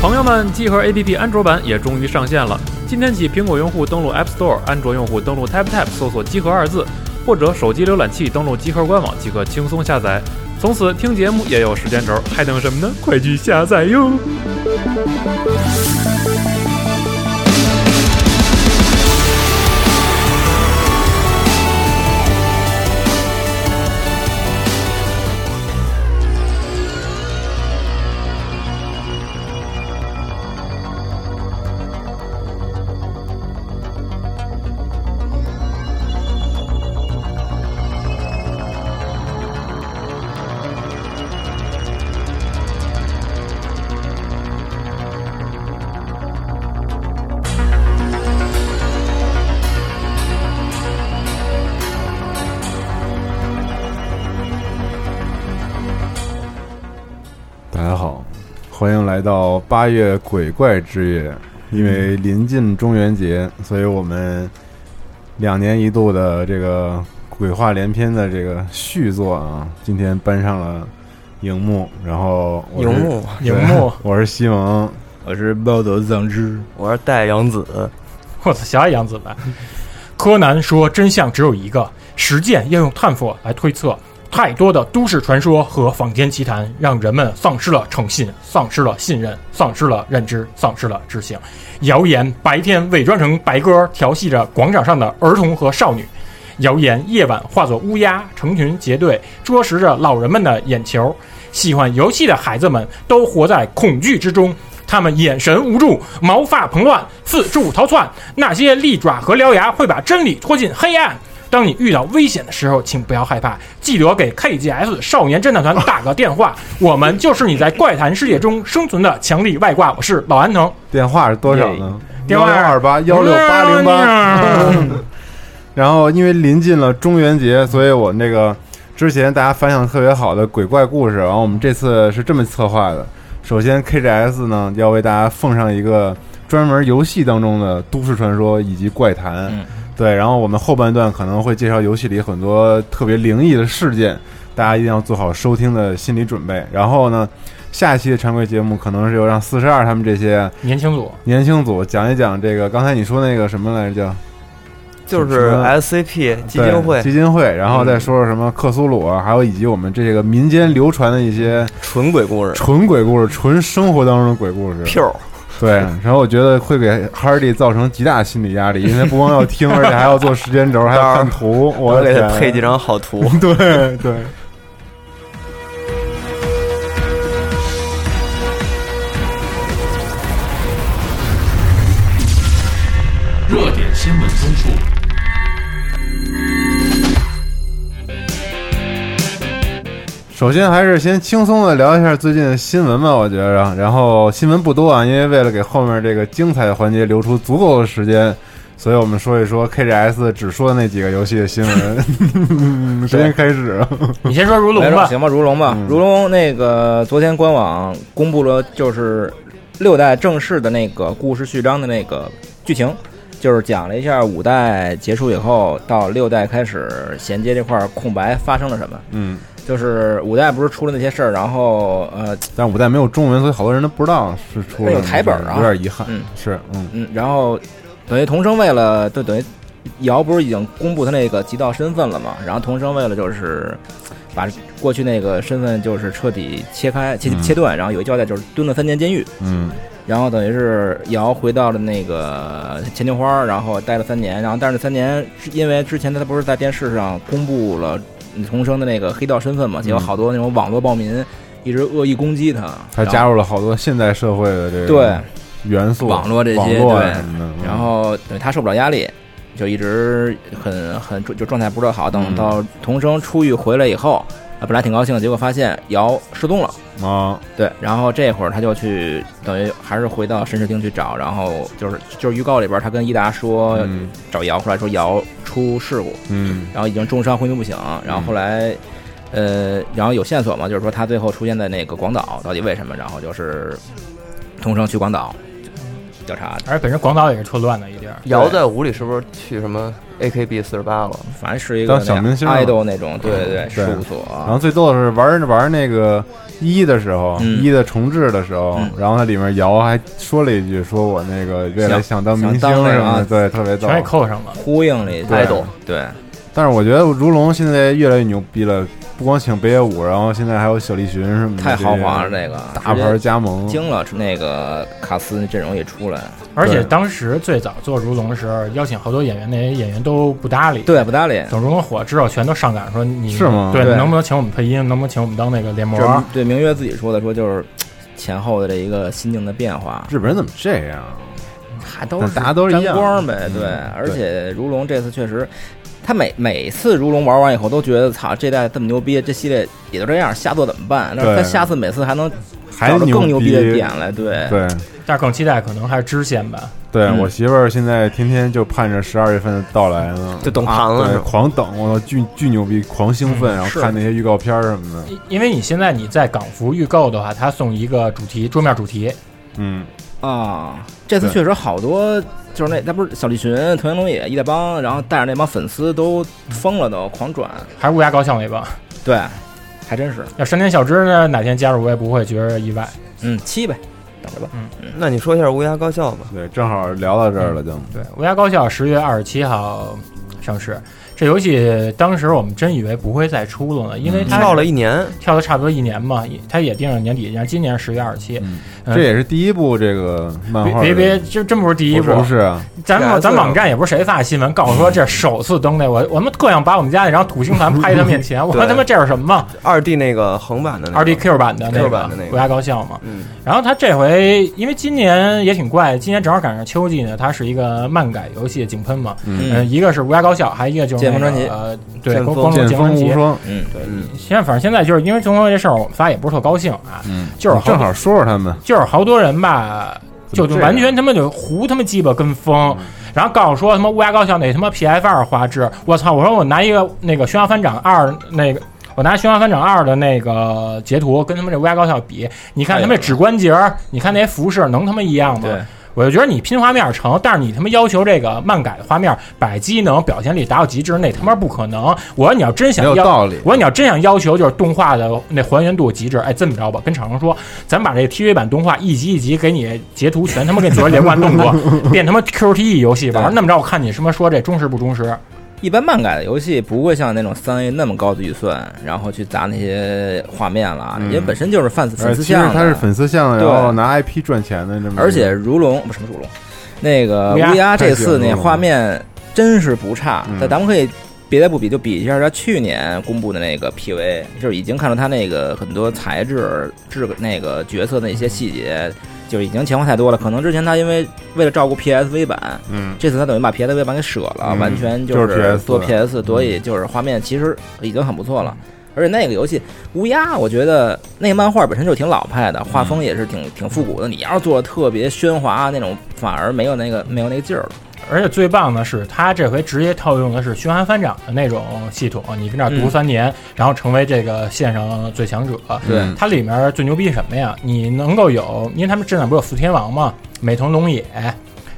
朋友们，集合 APP 安卓版也终于上线了。今天起，苹果用户登录 App Store，安卓用户登录 TapTap 搜索“集合”二字，或者手机浏览器登录集合官网即可轻松下载。从此听节目也有时间轴，还等什么呢？快去下载哟！来到八月鬼怪之夜。因为临近中元节，所以我们两年一度的这个鬼话连篇的这个续作啊，今天搬上了荧幕。然后我是荧幕，荧幕，我是西蒙，我是暴走藏之，我是戴阳子，我操，小爱杨子吧。柯南说，真相只有一个，实践要用探索来推测。太多的都市传说和坊间奇谈，让人们丧失了诚信，丧失了信任，丧失了认知，丧失了知性。谣言白天伪装成白鸽，调戏着广场上的儿童和少女；谣言夜晚化作乌鸦，成群结队捉食着老人们的眼球。喜欢游戏的孩子们都活在恐惧之中，他们眼神无助，毛发蓬乱，四处逃窜。那些利爪和獠牙会把真理拖进黑暗。当你遇到危险的时候，请不要害怕，记得给 KGS 少年侦探团打个电话，我们就是你在怪谈世界中生存的强力外挂。我是老安藤，电话是多少呢？电话幺二八幺六八零八。然后因为临近了中元节，所以我那个之前大家反响特别好的鬼怪故事，然后我们这次是这么策划的：首先 KGS 呢要为大家奉上一个专门游戏当中的都市传说以及怪谈，嗯对，然后我们后半段可能会介绍游戏里很多特别灵异的事件，大家一定要做好收听的心理准备。然后呢，下一期的常规节目可能是由让四十二他们这些年轻组，年轻组讲一讲这个刚才你说那个什么来着叫就是 SCP 基金会。基金会，然后再说说什么克苏鲁啊，还有以及我们这个民间流传的一些纯鬼故事。纯鬼故事、纯生活当中的鬼故事。，Q 对，然后我觉得会给 Hardy 造成极大心理压力，因为不光要听，而且还要做时间轴，还要看图。我要给他配几张好图。对 对。首先还是先轻松的聊一下最近的新闻吧，我觉着。然后新闻不多啊，因为为了给后面这个精彩的环节留出足够的时间，所以我们说一说 KGS 只说的那几个游戏的新闻。谁先开始啊？你先说如龙吧。来吧行吧，如龙吧，嗯如龙那个昨天官网公布了，就是六代正式的那个故事序章的那个剧情，就是讲了一下五代结束以后到六代开始衔接这块空白发生了什么。嗯，就是五代不是出了那些事儿，然后呃但五代没有中文，所以好多人都不知道是出了有台本啊有点遗憾。嗯是，嗯嗯，然后等于童生为了就等于瑶不是已经公布他那个极道身份了嘛？然后童生为了就是把过去那个身份就是彻底切开切嗯切断，然后有一交代就是蹲了三年监狱，嗯然后等于是瑶回到了那个牵牛花，然后待了三年，然后但是三年因为之前他不是在电视上公布了童生的那个黑道身份嘛，结果嗯好多那种网络暴民一直恶意攻击他，他加入了好多现代社会的这个对。元素，网络这些对然后等于他受不了压力，就一直很很就状态不是特好。等嗯到童生出狱回来以后，啊，本来挺高兴的，结果发现瑶失踪了。啊，对，然后这会儿他就去，等于还是回到神视厅去找，然后就是就是预告里边他跟伊达说、嗯找瑶，后来说瑶出事故，嗯然后已经重伤昏迷不醒，然后后来。呃，然后有线索嘛，就是说他最后出现在那个广岛，到底为什么？然后就是通声去广岛调查，而且本身广岛也是特乱的一地儿，瑶在屋里是不是去什么 AKB 四十八了。反正是一个当小明星了 idol 那种，对对对，事务所。然后最逗的是玩玩那个一的时候，嗯。一的重置的时候嗯，然后它里面瑶还说了一句，说我那个未来想想当明星想当那个啊什么的，对，特别逗。全。给扣上了。呼应了一下。idol 对，但是我觉得如龙现在越来越牛逼了，不光请北野武，然后现在还有小栗旬什么的，太豪华了，这个大牌加盟，惊了，那个卡斯阵容也出来，而且当时最早做如龙的时候，邀请好多演员，那些演员都不搭理。，对不搭理，等如龙火之后，全都上赶说你是吗对，对能不能请我们配音？能不能请我们当那个脸模这？是对明月自己说的，说就是 前后的这一个心境的变化，日本人怎么这样？还都是大家都是一沾样光呗，对而且如龙这次确实。他每每次如龙玩完以后，都觉得操，这代这么牛逼，这系列也就这样，下作怎么办？但是他下次每次还能还找着更牛逼逼的点来，对，对。但是更期待可能还是支线吧。对，嗯。我媳妇儿现在天天就盼着十二月份的到来呢，就等盘了。对，狂等，我，巨巨牛逼，狂兴奋，嗯然后看那些预告片儿什么的，因为你现在你在港服预购的话，它送一个主题桌面主题，嗯，啊，这次确实好多，就是那那不是小栗旬、藤原龙也、一大帮，然后带着那帮粉丝都疯了都，狂转，还是乌鸦高校那帮。对，还真是，要山田小枝呢，哪天加入我也不会觉得意外。嗯，七呗，等着吧。嗯那你说一下乌鸦高校吧。对，正好聊到这儿了，就对，乌鸦高校十月二十七号上市。这游戏当时我们真以为不会再出了呢，因为它跳了一年，跳了差不多一年嘛，它也定了年底，然后今年十月二十七。这也是第一部这个漫画，别别别，这真不是第一部，不是啊，咱们咱网站也不是谁发新闻，告诉说这首次登那我我们特想把我们家那张土星盘拍他面前，我说 他妈这是什么？二 D 那个横版的二 D Q 版的那个版的那个乌鸦高校嘛。嗯，然后他这回因为今年也挺怪，今年正好赶上秋季呢，它是一个漫改游戏井喷嘛。嗯，嗯，一个是乌鸦高校，还有一个就是那个剑锋传奇呃，对，剑锋。无双，嗯，对，嗯现在反正现在就是因为中国这事儿，我们仨也不是特高兴啊，嗯，就是正好说说他们，就是好多人吧，就就完全他妈就胡他妈鸡巴跟风，然后告诉说他妈乌鸦高校那他妈 PF 二画质，我操！我说我拿一个那个《宣华翻掌二》那个。我拿《宣华翻掌二》的那个截图跟他们这乌鸦高校比，你看他们这指关节儿，你看那些服饰能他妈一样吗？对，我就觉得你拼画面成，但是你他妈要求这个漫改的画面摆机能表现力达到极致，那他妈不可能。我说你要真想要，道理我说你要真想要求就是动画的那还原度极致，哎，这么着吧，跟厂商说，咱把这个 TV 版动画一集一集给你截图全他妈给你做成连贯动作，变他妈 QTE 游戏玩，那么着我看你什么说这忠实不忠实？一般漫改的游戏不会像那种三 A 那么高的预算，然后去砸那些画面了，嗯因为本身就是粉丝粉丝向的，其实他是粉丝向的，对然后拿 IP 赚钱的这么，而且如龙不什么如龙，那个乌鸦这次那画面真是不差。嗯但咱们可以别的不比，就比一下他去年公布的那个 PV，就是已经看到他那个很多材质、质那个角色的一些细节，就已经情况太多了。可能之前他因为为了照顾 PSV 版，嗯，这次他等于把 PSV 版给舍了，嗯完全就是做 PS，所以就是画面其实已经很不错了。而且那个游戏乌鸦，我觉得那个漫画本身就挺老派的，画风也是挺挺复古的。你要是做的特别喧哗那种，反而没有那个没有那个劲儿了。而且最棒的是，他这回直接套用的是循环翻掌的那种系统，你跟那儿读嗯三年，然后成为这个线上最强者。对嗯它里面最牛逼什么呀？你能够有，因为他们镇上不是有四天王吗？美瞳龙也，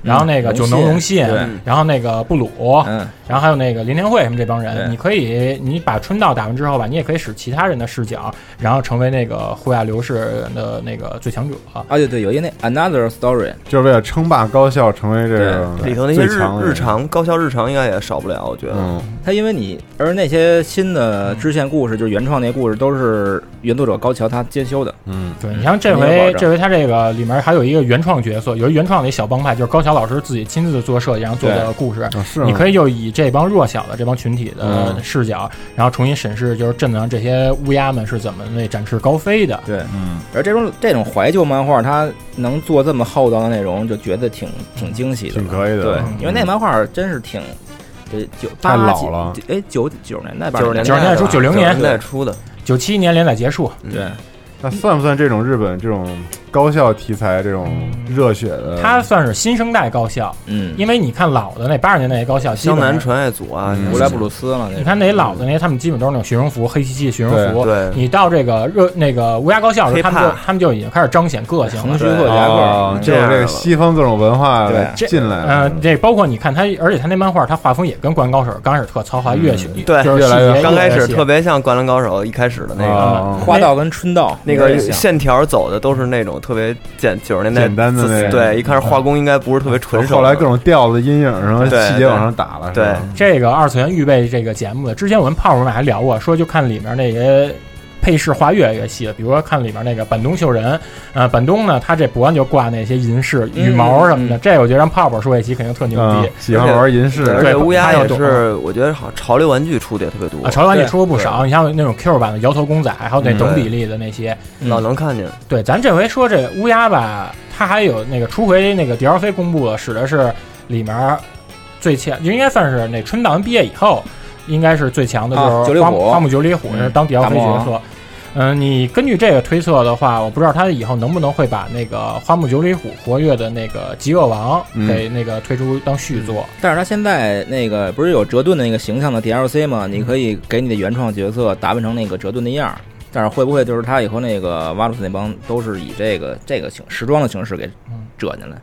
然后那个嗯九能龙信，然后那个布鲁，嗯，然后还有那个林田惠什么这帮人，你可以你把春道打完之后吧，你也可以使其他人的视角，然后成为那个护亚流士的那个最强者。啊对对，有一个那 Another Story，就是为了称霸高校，成为这个里头那些日最强日，常高校日常应该也少不了，我觉得。他，因为你而那些新的支线故事，就是原创那故事，都是原作者高桥他兼修的。嗯，对你像这回这回他这个里面还有一个原创角色，有一原创的一小帮派，就是高桥老师自己亲自做设计，然后做的故事。啊是你可以就以这帮弱小的这帮群体的嗯。视角，然后重新审视，就是镇子上这些乌鸦们是怎么那展翅高飞的。对，嗯，而这种这种怀旧漫画，它能做这么厚道的内容，就觉得挺挺惊喜的，挺可以的。对嗯，因为那漫画真是挺，这，九太八几老了，哎，九九十年代吧，九十年90年代出吧90年。90年代初的，九七年连载结束，对，那算不算这种日本这种高校题材这种热血的，它算是新生代高校，嗯，因为你看老的那八十年代那高校，基江南传爱组啊，嗯。乌来布鲁斯了，你看那老的那些，他们基本都是那种学生服，黑漆漆的学生服。对你到这个热那个乌鸦高校的时候，他们就他们就已经开始彰显个性了。横须贺夹克哦，就是。这个西方各种文化对。进来了，呃，这包括你看他，而且他那漫画，他画风也跟《灌篮高手》刚开始特糙，后来越去对就是越来越刚开始特别像《灌篮高手》一开始的那个。啊花道跟春道那个线条走的都是那种特别简九十年代简单的对，一开始画工应该不是特别纯熟。后来各种调子、阴影什么细节往上打了，是吧？这个二次元预备这个节目的，之前我跟胖虎们还聊过，说就看里面那些配饰画越来越细了，比如说看里面那个板东秀人，呃，板东呢，他这脖子就挂那些银饰、羽毛什么的，嗯。这我觉得让泡泡说一期肯定特牛嗯逼。，喜欢玩银饰，对乌鸦也是，我觉得好像潮流玩具出的也特别多。潮流玩具出了不少，你像那种 Q 版的摇头公仔，还有那嗯等比例的那些。老能看见。对，咱这回说这乌鸦吧，它还有那个初回那个 DLC 公布了，使的是里面最前，就应该算是那春道文毕业以后，应该是最强的，啊九里虎就是花木花木九里虎嗯是当大魔王角色。嗯，你根据这个推测的话，我不知道他以后能不能会把那个花木九里虎活跃的那个极恶王嗯给那个推出当续作。但是他现在那个不是有折盾的那个形象的 DLC 吗？你可以给你的原创角色打扮成那个折盾的样儿，但是会不会就是他以后那个瓦鲁斯那帮都是以这个这个形时装的形式给折进来？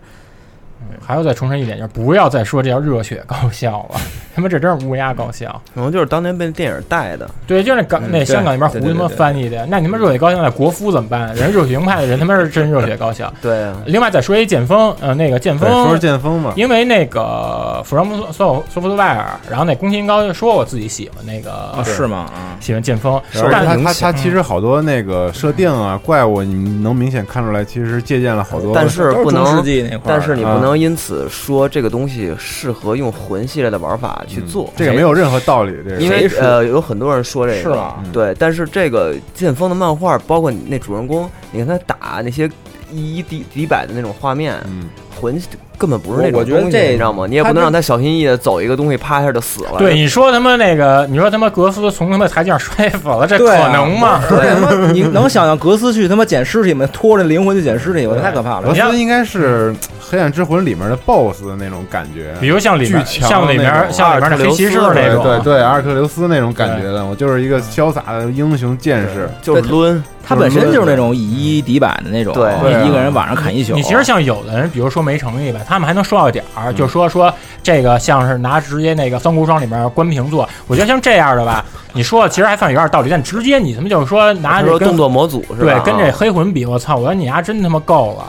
还要再重申一点，就是不要再说这叫热血高校了，他妈这真是乌鸦高校。可能就是当年被电影带的，对，就是那港、嗯那香港那边胡他妈翻译的，那你们热血高校那国服怎么办？人热血营派的人他妈是真热血高校。对啊，另外再说一剑锋，呃，那个剑锋，说是，剑锋嘛，因为那个 From So Software，然后那宫崎英高就说我自己喜欢那个，啊，是吗？啊，喜欢剑锋，但他他他其实好多那个设定啊、怪物，你能明显看出来，其实借鉴了好多。但是不能，但是你不啊能因此说这个东西适合用魂系列的玩法去做，这个没有任何道理，这个因为呃有很多人说这个，是吧？对，但是这个剑锋的漫画，包括你那主人公，你看他打那些一一敌敌百的那种画面，嗯，魂根本不是那种我我觉得东西这你知道吗？你也不能让他小心翼翼的走一个东西，啪一下就死了。对，你说他妈那个，你说他妈格斯从他妈台阶上摔死了，这可对啊能吗？而且他妈，你能想象格斯去他妈捡尸体吗？拖着灵魂去捡尸体吗？太可怕了格！斯应该是《黑暗之魂》里面的 BOSS 的那种感觉，比如像里面，像里面像里面的黑骑士那种，对对对，阿尔特留斯那种感觉的，我就是一个潇洒的英雄剑士。就是抡，他本身就是那种以一敌百的那种，对一个人晚上砍一宿。你其实像有的人，比如说没诚意吧，他们还能说到点儿，就说说这个像是拿直接那个《三国双》里面关平做，我觉得像这样的吧，你说的其实还算有点道理，但直接你他妈就是说拿这动作模组是吧？对跟这啊黑魂比，我操，我觉得你丫真他妈够了。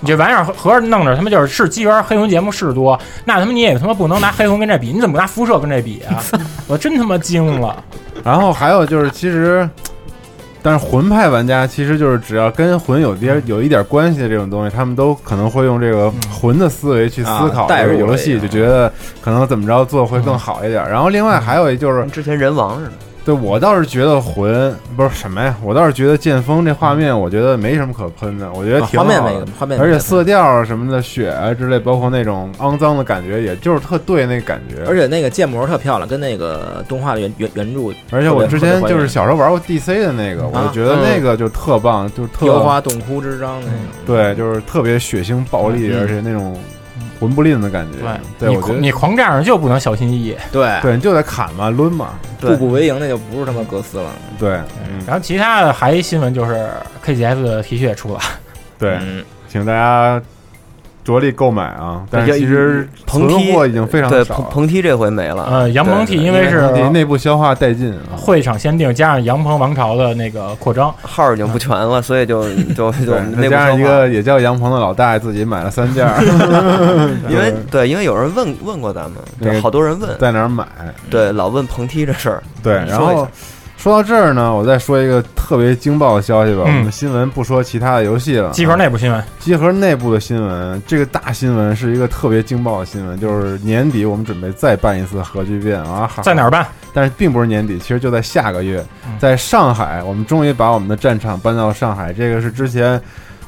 你这玩意儿合着弄着他妈就是是机缘黑魂节目是多，那他妈你也他妈不能拿黑魂跟这比，你怎么不拿辐射跟这比啊？我真他妈惊了。然后还有就是，其实，但是魂派玩家其实就是只要跟魂有点有一点关系的这种东西，他们都可能会用这个魂的思维去思考这个游戏，就觉得可能怎么着做会更好一点。然后另外还有一就是，之前人王似的。对我倒是觉得魂不是什么呀，我倒是觉得剑锋这画面，我觉得没什么可喷的，我觉得挺啊画面画面没而且色调啊什么的，血啊之类，包括那种肮脏的感觉，也就是特对那感觉。而且那个建模特漂亮，跟那个动画的原原原著而且我之前就是小小时候玩过 DC 的那个，我就觉得那个就特棒，就特雕花洞窟之章那种。对，就是特别血腥暴力，嗯。而且那种魂不吝的感觉。对，你我觉得你狂战上就不能小心翼翼。对，对，你就得砍嘛，抡嘛。步步为营那就不是他妈格斯了。对，嗯，然后其他的还一新闻就是 KGS 的 T 恤出了，对，嗯，请大家着力购买啊！但是其实横踢存货已经非常对，少了。彭彭踢这回没了。呃，杨棚梯因为是内部消化殆尽啊。会场限定，加上杨鹏王朝的那个扩张，号已经不全了，所以就 就就对，内部再加上一个也叫杨鹏的老大爷自己买了三件儿 因为对，因为有人问问过咱们，好多人问，在哪儿买？对，老问棚梯这事儿。对，然后你说到这儿呢，我再说一个特别惊爆的消息吧。嗯我们新闻不说其他的游戏了，集合内部新闻，集合内部的新闻，这个大新闻是一个特别惊爆的新闻，就是年底我们准备再办一次核聚变啊！在哪儿办？但是并不是年底，其实就在下个月嗯，在上海，我们终于把我们的战场搬到了上海。这个是之前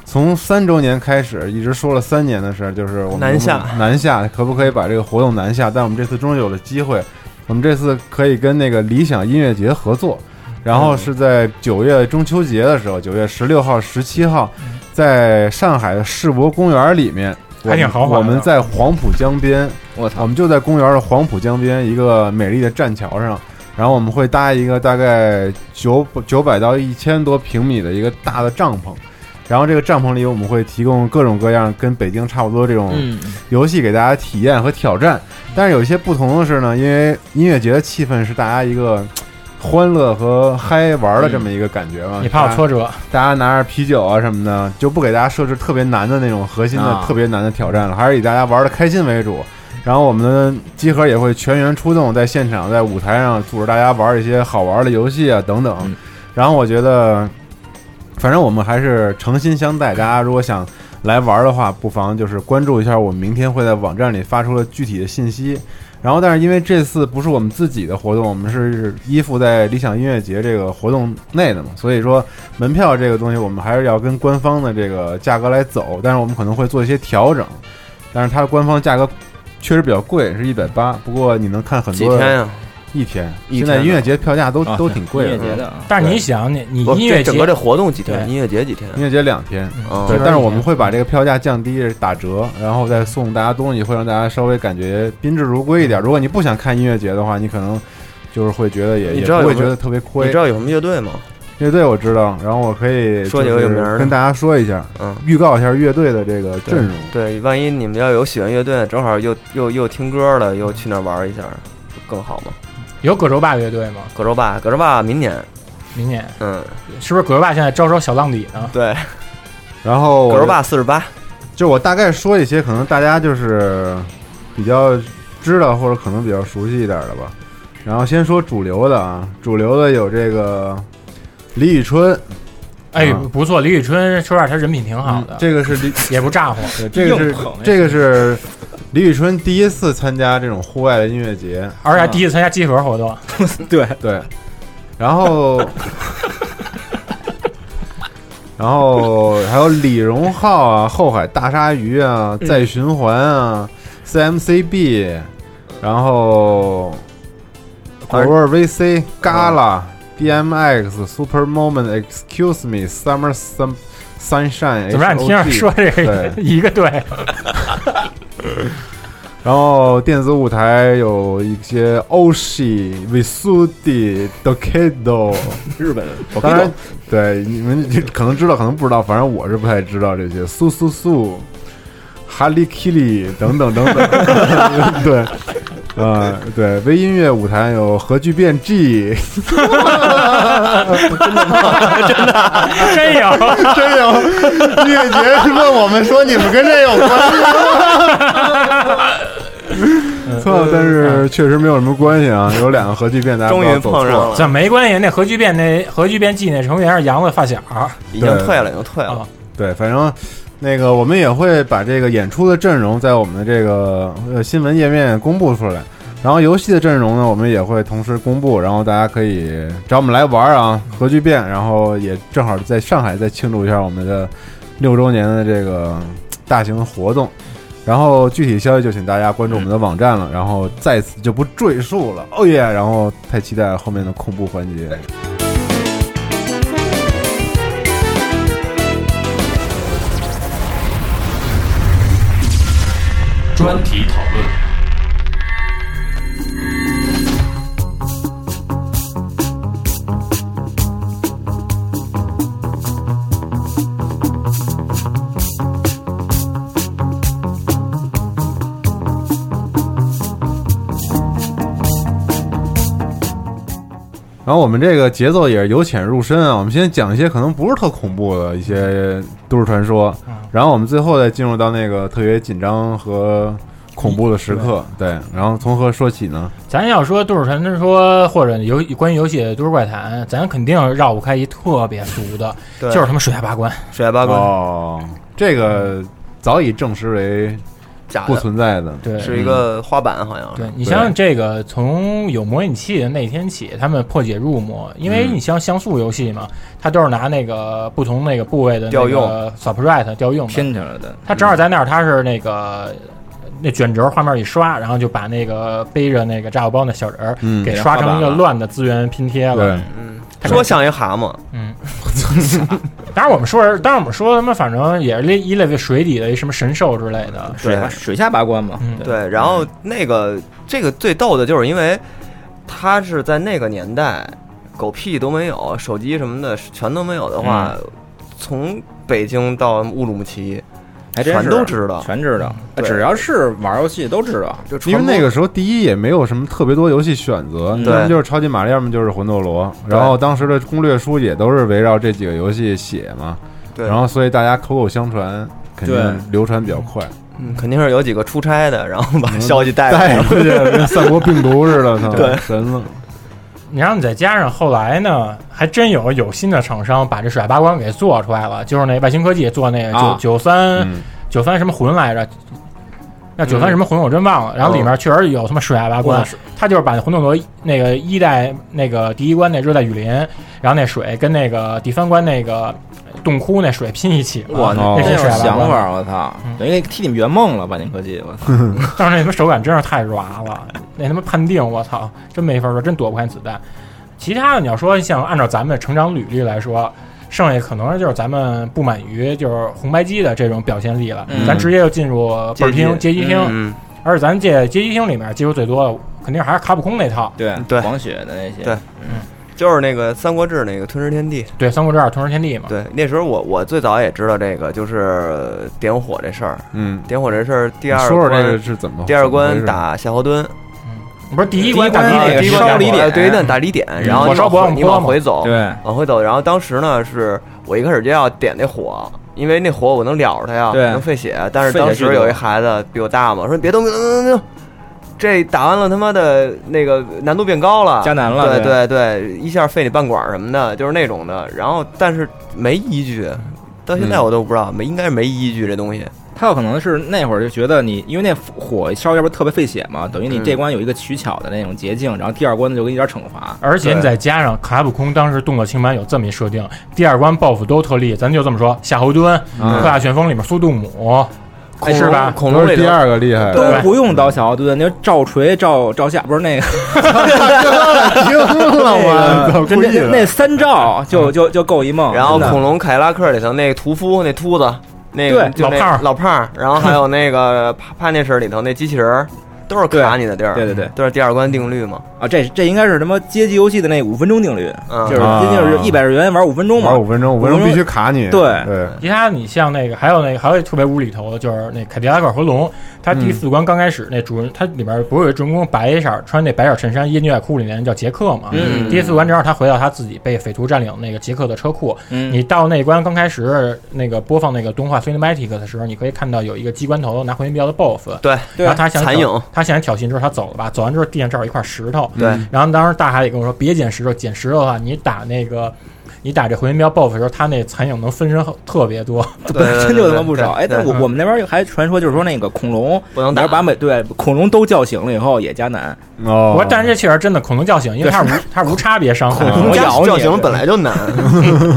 从三周年开始一直说了三年的事儿，就是我们南下南下可不可以把这个活动南下？但我们这次终于有了机会，我们这次可以跟那个理想音乐节合作。然后是在九月中秋节的时候，九月十六号、十七号，在上海的世博公园里面，还挺豪华我们在黄浦江边，我操我，们就在公园的黄浦江边一个美丽的栈桥上，然后我们会搭一个大概九九百到一千多平米的一个大的帐篷，然后这个帐篷里我们会提供各种各样跟北京差不多这种嗯，游戏给大家体验和挑战。但是有一些不同的是呢，因为音乐节的气氛是大家一个欢乐和嗨玩的这么一个感觉嘛。你怕有挫折？大家拿着啤酒啊什么的，就不给大家设置特别难的那种核心的、啊特别难的挑战了，还是以大家玩的开心为主。然后我们的集合也会全员出动，在现场、在舞台上组织大家玩一些好玩的游戏啊等等。嗯然后我觉得，反正我们还是诚心相待。大家如果想来玩的话，不妨就是关注一下我们明天会在网站里发出的具体的信息。然后，但是因为这次不是我们自己的活动，我们是依附在理想音乐节这个活动内的嘛，所以说门票这个东西我们还是要跟官方的这个价格来走，但是我们可能会做一些调整。但是它官方价格确实比较贵，是一百八。不过你能看很多几天呀？一天现在音乐节票价都啊都挺贵的音乐。节的啊，但是你想，你你音乐节这整个这活动几天？音乐节几天？音乐节两天，嗯对，但是我们会把这个票价降低，打折，然后再送大家东西，会让大家稍微感觉宾至如归一点。如果你不想看音乐节的话，你可能就是会觉得也你也会觉得特别亏你知。道有什么乐队吗？乐队我知道，然后我可以说几个有名儿的跟大家说一下，嗯，预告一下乐队的这个阵容。对，万一你们要有喜欢乐队，正好又又又听歌的，又去那玩一下，更好嘛。有葛洲坝乐队吗？葛洲坝，葛洲坝明年，明年嗯，是不是葛洲坝现在招收小浪底呢？对，然后葛洲坝四十八，就我大概说一些，可能大家就是比较知道或者可能比较熟悉一点的吧。然后先说主流的啊，主流的有这个李宇春，哎啊，不错，李宇春说实话，他人品挺好的，这个是李，也不咋呼。对，这个是这个是李宇春第一次参加这种户外的音乐节，而且还第一次参加集合活动，对，对，然后。然后还有李荣浩啊，后海大鲨鱼啊，再循环啊，CMCB，然后果味 VC、Gala、DMX、Super Moment、Excuse Me、Summer Sun Sunshine，怎么让你听着说这个一个队？然后电子舞台有一些 Oshi、Visudi、Dokido，日本当然，对你们可能知道，可能不知道，反正我是不太知道这些。苏苏苏、哈利 Kili 等等等等，对，呃，对，微音乐舞台有核聚变 G，真有，真有音乐节问我们说你们跟这有关系吗？错，但是确实没有什么关系啊。有两个核聚变，大家不终于碰上了，这没关系。那核聚变那核聚变 G 那成员是杨子发小已经退了，已经退了啊。对，反正那个我们也会把这个演出的阵容在我们的这个呃新闻页面公布出来。然后游戏的阵容呢，我们也会同时公布，然后大家可以找我们来玩啊，核聚变，然后也正好在上海再庆祝一下我们的六周年的这个大型的活动。然后具体消息就请大家关注我们的网站了，然后在此就不赘述了。哦耶！然后太期待后面的恐怖环节。专题然后我们这个节奏也是由浅入深啊，我们先讲一些可能不是特恐怖的一些都市传说，然后我们最后再进入到那个特别紧张和恐怖的时刻。对，然后从何说起呢？咱要说都市传说或者游关于游戏的都市怪谈，咱肯定绕不开一特别俗的，就是他妈水下八关。水下八关哦，这个早已证实为不假的，存在的。对，是一个花板，好像是。对你想想这个，从有模拟器的那天起，他们破解入魔，因为嗯。你像像素游戏嘛，它都是拿那个不同那个部位的调用。Sprite 调用的，拼起来的，它正好在那儿，它是那个那卷轴画面一刷，然后就把那个背着那个炸药包那小人儿嗯。给刷成一个乱的资源拼贴了。说像一蛤蟆，嗯，当然我们说，当然我们说他们反正也是类一类为水底的一什么神兽之类的。水对。水下八关嘛，嗯。对，然后那个这个最逗的就是因为他是在那个年代，狗屁都没有，手机什么的全都没有的话，从北京到乌鲁木齐，还真全都知道全知道，只要是玩游戏都知道。就因为那个时候第一也没有什么特别多游戏选择，嗯要么就是超级玛丽，要么就是魂斗罗，然后当时的攻略书也都是围绕这几个游戏写嘛，对，然后所以大家口口相传，肯定流传比较快，嗯肯定是有几个出差的，然后把消息带来。带回去跟三国病毒似的，他对神了。你让你再加上后来呢，还真有有新的厂商把这水下八关给做出来了，就是那外星科技做那个九啊九三嗯，九三什么魂来着？那九三什么魂我真忘了。然后里面确实有他妈水海八关，他就是把那魂斗罗那个一代那个第一关那热带雨林，然后那水跟那个第三关那个洞窟那水拼一起了。哇，哦那是想法，我操嗯！等于替你们圆梦了，吧年科技，我操！但是那他妈手感真是太软了，那他妈判定我操，真没法说，真躲不开子弹。其他的你要说像按照咱们的成长履历来说，剩下可能就是咱们不满于就是红白机的这种表现力了，嗯。咱直接就进入倍儿厅、街机厅，嗯，而且咱这街机厅里面接触最多的肯定还是卡普空那套，对对。黄雪的那些，对。嗯。就是那个《三国志》那个吞食天地。对《三国志二：吞食天地》嘛，对，那时候我我最早也知道这个，就是点火这事儿。嗯，点火这事儿，第二你说说这关个是怎么？第二关打夏侯惇，不是第一关第一关打那个第一关打烧离点对，那打离点，然后你往回你往回走，对往回走。然后当时呢，是我一开始就要点那火，因为那火我能燎着它呀，对能费血。但是当时有一孩子比我大嘛，说你别动，别动，别动。这打完了，他妈的那个难度变高了，加难了对对对，一下费你半管什么的，就是那种的。然后但是没依据，到现在嗯我都不知道，没应该是没依据这东西。他有可能是那会儿就觉得你，因为那火烧要不特别费血嘛，等于你嗯这关有一个取巧的那种捷径，然后第二关就给你点惩罚。而且你再加上卡普空当时动作清版有这么一设定，第二关 BOSS 都特厉害，咱就这么说，夏侯惇、嗯。快打旋风里面苏杜姆，恐是吧？恐龙是第二个厉害都不用刀小盾，那赵锤赵赵夏，不是那个，听了我 操，真的 那那三赵就就就够一梦。然后恐龙凯迪拉克里头那个屠夫那秃子，那个对就那老胖儿。老胖儿，然后还有那个 潘潘女士里头那机器人儿，都是卡你的地儿，对对对都是第二关定律嘛。啊，这这应该是什么街机游戏的那五分钟定律，嗯就是啊就是一百日元玩五分钟嘛玩。五分钟，五分钟必须卡你，对对，其他你像那个，还有那个，还有特别无厘头的，就是那凯迪拉克和龙，他第四关刚开始那主人，他里面不是有一主人公白色穿那白色衬衫，掖牛仔裤里面叫杰克嘛？嗯第四关正好他回到他自己被匪徒占领那个杰克的车库，嗯，你到那关刚开始那个播放那个动画 cinematic 的时候，你可以看到有一个机关头拿回音镖的 BOSS，对对然后他想残影，他想挑衅之后他走了吧，走完之后地上这儿有一块石头，对，然后当时大海也跟我说别捡石头，捡石头的话你打那个。你打这回音镖 BOSS 的时候，他那残影能分身特别多，真就他妈不少。哎，但我嗯。我们那边还传说，就是说那个恐龙，不能打。把每对恐龙都叫醒了以后也加难。哦，我但是这确实真的恐龙叫醒，因为它是无它是无差别伤害。恐龙叫醒本来就难，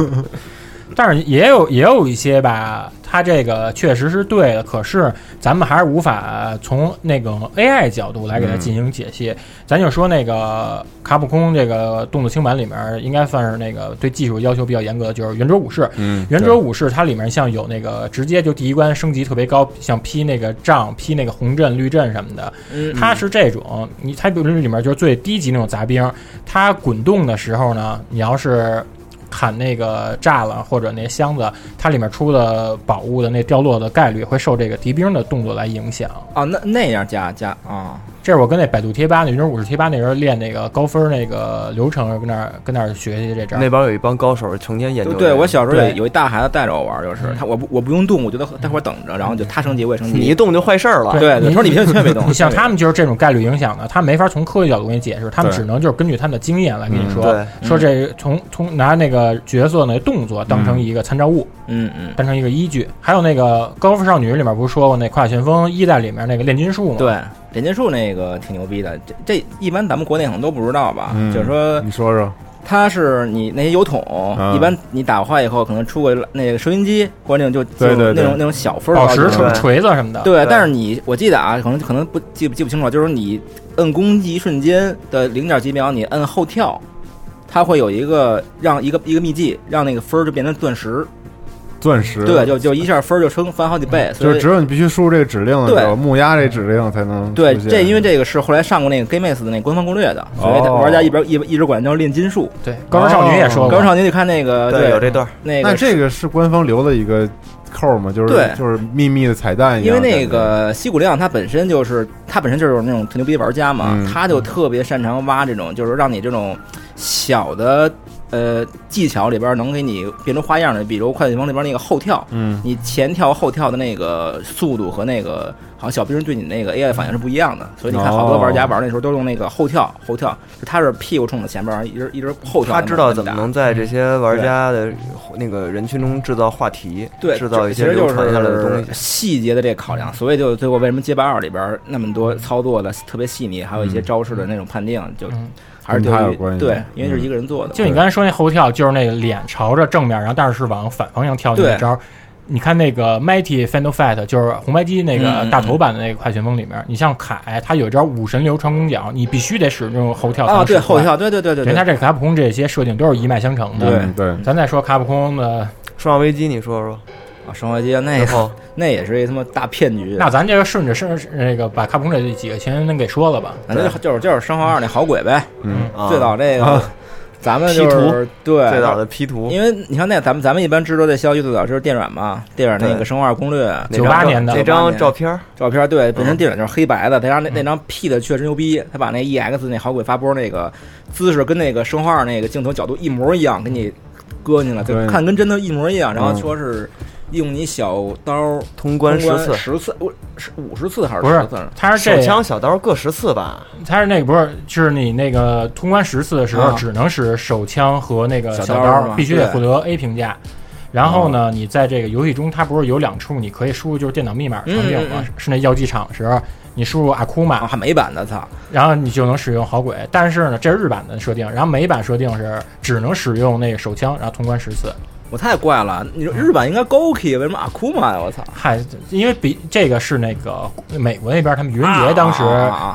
但是也有也有一些吧，它这个确实是对的，可是咱们还是无法从那个 AI 角度来给它进行解析。咱就说那个卡普空这个动作清版里面，应该算是那个对技术要求比较严格的，就是圆桌武士。嗯，圆桌武士它里面像有那个直接就第一关升级特别高，像劈那个杖、劈那个红阵、绿阵什么的，嗯它是这种，你它比如里面就是最低级那种杂兵，它滚动的时候呢，你要是喊那个栅栏或者那箱子，它里面出的宝物的那掉落的概率会受这个敌兵的动作来影响。啊，那那样加加啊，这是我跟那百度贴吧那云中武士贴吧那人练那个高分那个流程，跟那儿跟那儿学习这招。那边有一帮高手成天研究。对我小时候对有有一大孩子带着我玩，就是他我不我不用动，我就在待会儿等着，然后就他升级我也升级。你一动就坏事儿了。对对，你他说你千万别动。你像他们就是这种概率影响的，他没法从科学角度给你解释，他们只能就是根据他们的经验来跟你嗯说，对说这从从拿那个角色那动作当成一个参照物，嗯嗯，当成一个依据。还有那个《高分少女》里面不是说过那跨旋风一代里面那个炼金术吗？，对，炼金术那个挺牛逼的，这这一般咱们国内可能都不知道吧？嗯就是说你说说，它是你那些油桶，嗯一般你打坏以后可能出个那个收音机或者那种就那种那种小分儿宝石锤锤子什么的。对，对但是你我记得啊，可能可能不记不记不清楚了，就是你摁攻击一瞬间的零点几秒，你摁后跳，它会有一个让一个一个秘技，让那个分儿就变成钻石，钻石，对，就就一下分儿就升翻好几倍，所以就是只有你必须输入这个指令的时候，对木鸭这指令才能对这因为这个是后来上过那个 GameX 的那个官方攻略的，所以哦玩家一边一一直管它叫炼金术。对，高中少女也说过，高中少女你看那个对，有这段，那个那这个是官方留的一个扣嘛？就是对就是秘密的彩蛋。因为那个西谷亮他本身就是他本身就是那种特牛逼的玩家嘛，嗯他就特别擅长挖这种，就是让你这种小的呃技巧里边能给你变出花样的，比如快乐旋风里边那个后跳，嗯，你前跳后跳的那个速度和那个好像小兵对你那个 AI 反应是不一样的，所以你看好多玩家玩那时候都用那个后跳后跳，就他是屁股冲着前边，一直一直后跳，他知道怎么能在这些玩家的那个人群中制造话题，对，制造一些就流传下来的东是西。细节的这个考量，所以就最后为什么街霸二里边那么多操作的特别细腻，还有一些招式的那种判定，就嗯还是跟他有关系对，因为是一个人做的。就你刚才说那后跳，就是那个脸朝着正面，然后但是是往反方向跳的那对招。你看那个 Mighty Final Fight，就是红白机那个大头版的那个快旋风里面，你像凯，他有一招武神流传空脚，你必须得使用后跳才啊。对后跳，对对对对对，人家这卡普空这些设定都是一脉相承的。对嗯对，咱再说卡普空的，生化危机，你说说，啊，生化危机那个最后那也是一他妈大骗局。那咱这个顺着是那个把卡普空这几个前人给说了吧。反正就就是就是生化二那好鬼呗，嗯啊最早这个啊咱们就是对最早的 P 图，因为你看那咱们咱们一般知道这消息最早就是电软嘛，电软那个生化二攻略那张98年的那张照片，照片，对，本身电软就是黑白的，再加上那嗯那张 P 的确实牛逼，他把那 EX 那好鬼发波那个姿势跟那个生化二那个镜头角度一模一样，给你搁进来，就对看跟真的一模一样。然后嗯说是用你小刀通关十次，十次，我是五十次还是不是十次？他是这枪小刀各十次吧？他是那个不是，就是你那个通关十次的时候，啊只能使手枪和那个小小刀必须得获得 A 评价。然后呢，你在这个游戏中，它不是有两处你可以输入就是电脑密码场景吗？是那药剂厂时候，你输入阿库啊，玛，还美版的，操！然后你就能使用好鬼。但是呢，这是日版的设定，然后美版设定是只能使用那个手枪，然后通关十次。我太怪了，你说日版应该 Goki，为什么阿库玛呀？我操！嗨，因为比这个是那个美国那边他们愚人节当时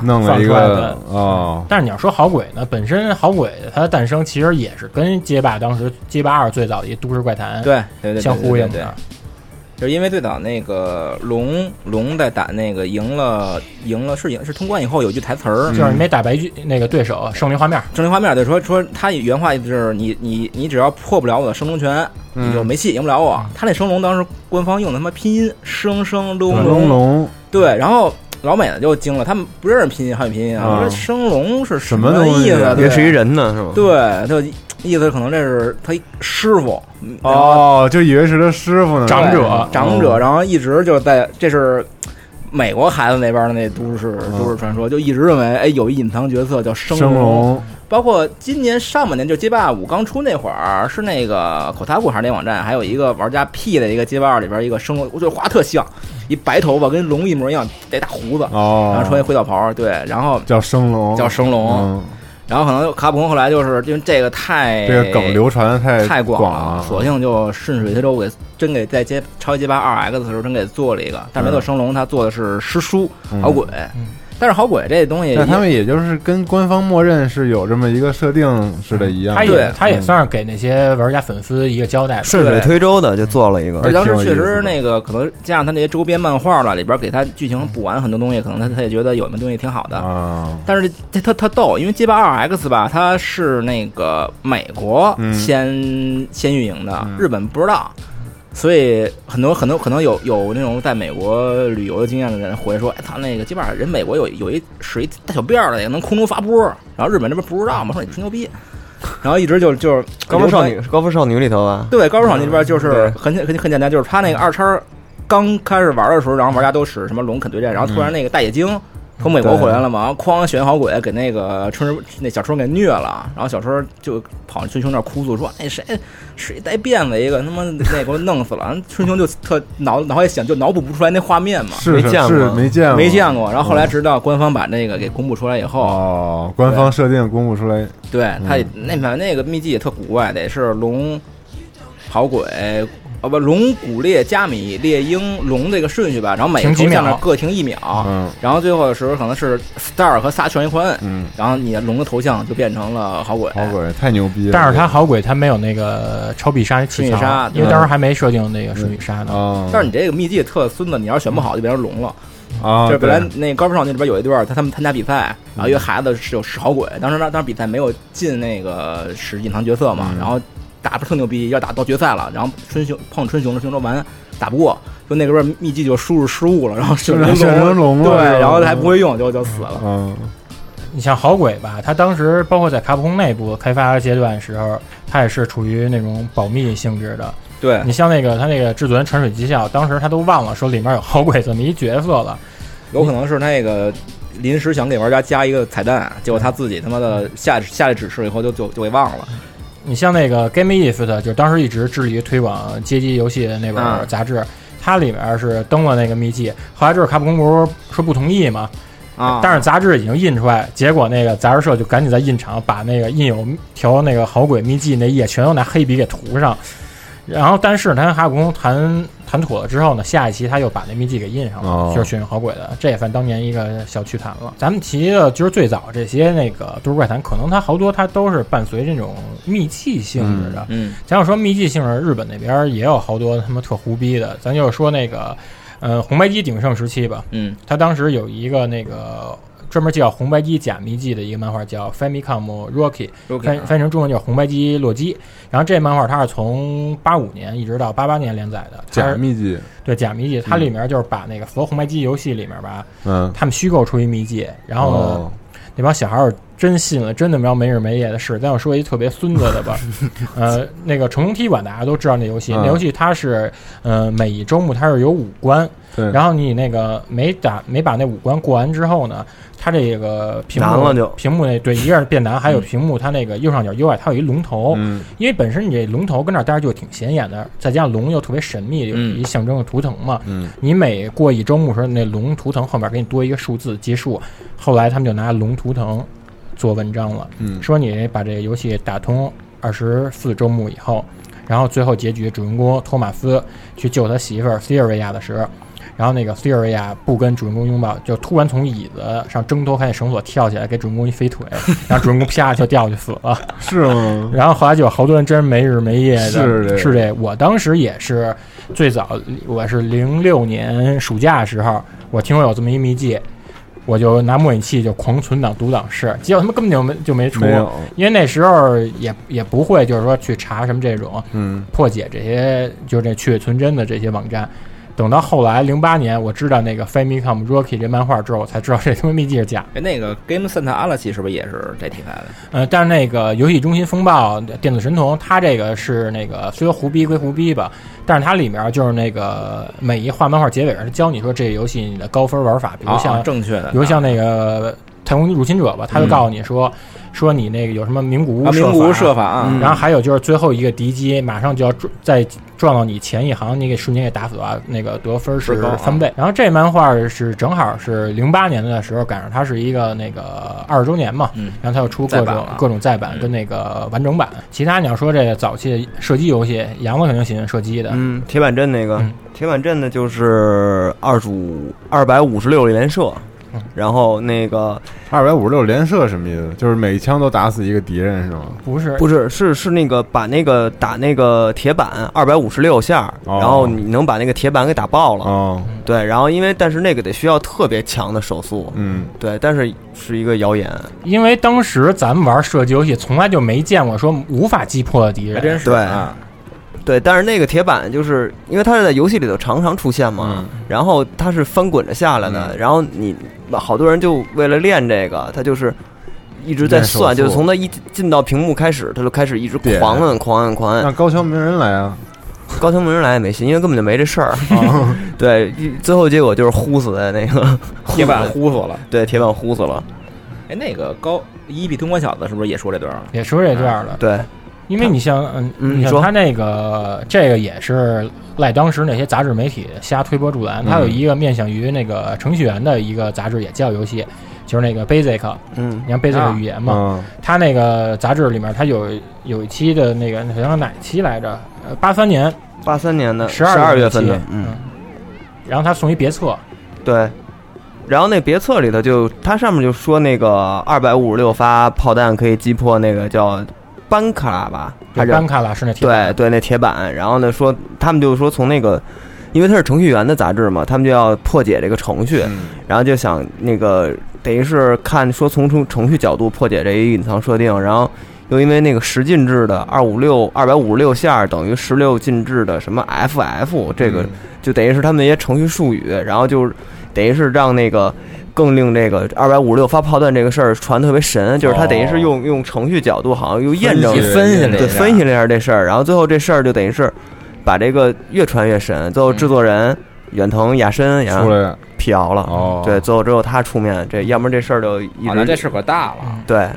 弄了一放出来个的哦，但是你要说好鬼呢，本身好鬼它的诞生其实也是跟街霸当时街霸二最早的一都市怪谈对对相呼应对对的。就是因为最早那个龙龙在打那个赢了赢了是赢是通关以后有句台词儿，就是你没打败一那个对手，胜利画面。胜利画面就说说他原话就是你你你只要破不了我的升龙拳，你就没戏，赢不了我。他那升龙当时官方用的他妈拼音生生龙龙。龙，对，然后老美呢就惊了，他们不认识拼音汉语拼音啊，啊。说生龙是什么东西意思？对。也是一人呢，是吗？对，就意思可能这是他师傅，哦，就以为是他师傅呢，长者。哦。长者，然后一直就在这是美国孩子那边的那都市嗯都市传说，就一直认为哎有一隐藏角色叫生升龙，包括今年上半年就街霸五刚出那会儿，是那个口塔库还是那网站，还有一个玩家 P 的一个街霸二里边一个生龙，我觉得画特像，一白头发跟龙一模一样，带大胡子，哦，然后穿一灰道袍，对，然后叫升龙，叫升龙，嗯，然后可能卡普空后来就是因为这个太这个梗流传的太太广了，索性就顺水推舟给真给在接超级街霸二 X 的时候真给做了一个，但是没做升龙，他做的是师叔嗯。好鬼，但是好鬼这东西，那他们也就是跟官方默认是有这么一个设定似的一样，他也对。他也嗯。算是给那些玩家粉丝一个交代吧。顺水推舟的就做了一个。而，当时确实那个可能加上他那些周边漫画了，里边给他剧情补完很多东西，可能他他也觉得有的东西挺好的。啊，但是他他他逗，因为街霸二 X 吧，它是那个美国嗯。先、先运营的嗯，日本不知道，所以很多很多可能有有那种在美国旅游的经验的人回说，哎，他那个基本上人美国有有一使一大小辫儿的，也能空中发波，然后日本这边不知道嘛，说你吹牛逼，然后一直就就是高分少女，高分少女里头啊，对，高手场那边就是对很很很简单，就是他那个二叉刚开始玩的时候，然后玩家都使什么龙肯对战，然后突然那个大野鲸从美国回来了嘛，哐选好鬼给那个春那小春给虐了，然后小春就跑春兄那儿哭诉说，哎谁是一带辫子一个他妈那给我弄死了，春兄就特脑脑海想就脑补不出来那画面嘛，是是没见过。是没见过，没见过，然后后来直到官方把那个给公布出来以后，哦，官方设定公布出来，对他也那反正那个秘籍也特古怪，得是龙、好鬼、哦不，龙、骨猎、加米、猎鹰、龙这个顺序吧，然后每个停几秒头像呢各停一秒，嗯然后最后的时候可能是 star 和仨全一块摁，嗯，然后你的龙的头像就变成了好鬼。好鬼太牛逼了。但是他好鬼他没有那个超必杀技巧瞬雨杀，因为当时还没设定那个顺序杀呢。啊，但是你这个秘技特孙子，你要是选不好就变成龙了。啊，就是本来那高分少女里边有一段，他他们参加比赛，然后一个孩子是有是好鬼，当时当当时比赛没有进那个是隐藏角色嘛，嗯然后打不特牛逼，要打到决赛了，然后春雄碰春雄的雄州丸打不过，就那个边秘技就输入失误了，然后选成选成龙了对，然后他还不会用，就就死了。嗯你像好鬼吧，他当时包括在卡普空内部开发阶段时候，他也是处于那种保密性质的。对你像那个他那个至尊传水技校，当时他都忘了说里面有好鬼这么一角色了。有可能是他那个临时想给玩家加一个彩蛋，结果他自己他妈的下下来指示以后就就就给忘了。你像那个 Game Ift，，就当时一直致力于推广街机游戏的那本啊杂志，它里面是登了那个秘籍，后来就是卡普空不是说不同意嘛，啊，但是杂志已经印出来，结果那个杂志社就赶紧在印厂把那个印有条那个好鬼秘籍那页全都拿黑笔给涂上。然后，但是他跟哈古空谈谈妥了之后呢，下一期他又把那秘籍给印上了，哦就是血运好鬼的，这也算当年一个小趣谈了。咱们提的就是最早这些那个都市怪谈，可能它好多它都是伴随这种秘技性质的。嗯咱要说秘技性质，日本那边也有好多他妈特胡逼的。咱就说那个，呃，红白机鼎盛时期吧，嗯他当时有一个那个专门叫红白机假秘记的一个漫画，叫《Famicom Rocky》，翻翻译成中文叫《红白机洛基》。然后这漫画它是从八五年一直到八八年连载的，假秘籍，对假秘技，它里面就是把那个所有红白机游戏里面吧，嗯，他们虚构出一秘技，然后呢，哦。那帮小孩儿真信了，真他妈没日没夜的事。咱要说一特别孙子的吧，呃，那个成龙踢馆大家都知道那游戏，嗯那游戏它是呃每一周目它是有五关，对，然后你那个没打没把那五关过完之后呢，它这个屏幕难了就屏幕那对一个是变难，还有屏幕它那个右上角 UI 它有一龙头，嗯因为本身你这龙头跟那儿待着就挺显眼的，再加上龙又特别神秘，有嗯一象征的图腾嘛。嗯你每过一周目时候，那龙图腾后面给你多一个数字结束。后来他们就拿龙图腾做文章了，嗯说你把这个游戏打通二十四周目以后，然后最后结局主人公托马斯去救他媳妇儿西尔维亚的时候。然后那个西尔维亚不跟主人公拥抱，就突然从椅子上挣脱开那绳索跳起来，给主人公一飞腿，然后主人公啪就掉下去死了。是吗？然后后来就有好多人真没日没夜的，是这是这。我当时也是最早，我是零六年暑假的时候，我听说有这么一秘技，我就拿模拟器就狂存档读档试，结果他们根本就没就没出，没，因为那时候也也不会就是说去查什么这种嗯。破解这些就是这去伪存真的这些网站。等到后来零八年，我知道那个 Famicom Rocky 这漫画之后，我才知道这他妈秘籍是假那个 Game Center Galaxy 是不是也是这题材的？呃，但是那个游戏中心风暴、电子神童，它这个是那个虽说胡逼归胡逼吧，但是它里面就是那个每一画漫画结尾上，教你说这个游戏你的高分玩法，比如像、啊正确的，比如像那个太空入侵者吧，他就告诉你说、说你那个有什么名古屋啊，名古屋设设法啊，嗯。然后还有就是最后一个敌机马上就要撞再撞到你前一行，你给瞬间给打死了，那个得分是翻倍。然后这漫画是正好是零八年的时候赶上它是一个那个二十周年嘛，嗯。然后它又出各种各种再版嗯。跟那个完整版。其他你要说这个早期射击游戏，杨子肯定喜欢射击的，嗯，铁板阵那个。嗯，铁板阵的就是二十五二百五十六连射。嗯，然后那个二百五十六连射什么意思？就是每一枪都打死一个敌人是吗？不是不是是是那个把那个打那个铁板二百五十六下，哦然后你能把那个铁板给打爆了。哦，对，然后因为但是那个得需要特别强的手速，嗯，对，但是是一个谣言，因为当时咱们玩射击游戏，从来就没见过说无法击破的敌人，还真是对啊，对，但是那个铁板就是因为它是在游戏里头常常出现嘛，嗯然后它是翻滚着下来的，嗯然后你好多人就为了练这个，他就是一直在练手算，速就是从他一进到屏幕开始，他就开始一直点狂摁狂摁狂摁让，高桥名人来啊！高桥名人来也没戏，因为根本就没这事儿。啊 对，一最后结果就是呼死在那个 铁板呼死了。对铁板呼死了。哎，那个高一比通关小子是不是也说这段儿了？也说这段了。对，因为你像，嗯，嗯你说他那个，这个也是赖当时那些杂志媒体瞎推波助澜。他有嗯一个面向于那个程序员的一个杂志，也叫游戏，就是那个 Basic，嗯你看 Basic 啊语言嘛。嗯他那个杂志里面，他有有一期的那个好像哪期来着？呃八三年八三年的十二月份的，嗯，然后他送一别册，对。然后那别册里头就它上面就说那个二百五十六发炮弹可以击破那个叫班卡拉吧，还是班卡拉是那铁对板对，那铁板。然后呢，说他们就说从那个，因为它是程序员的杂志嘛，他们就要破解这个程序，嗯然后就想那个等于是看说从从程序角度破解这一隐藏设定，然后又因为那个十进制的二五六二百五十六下儿等于十六进制的什么 FF，这个嗯就等于是他们那些程序术语，然后就等于是让那个。更令这个二百五十六发炮弹这个事儿传特别神，就是他等于是用用程序角度，好像又验证分析了一下对分析了一下这事儿，然后最后这事儿就等于是把这个越传越神，最后制作人远藤雅伸然后出来。辟谣了，哦，对，最后只有他出面，这要不然这事儿就一好像这直事可大了。对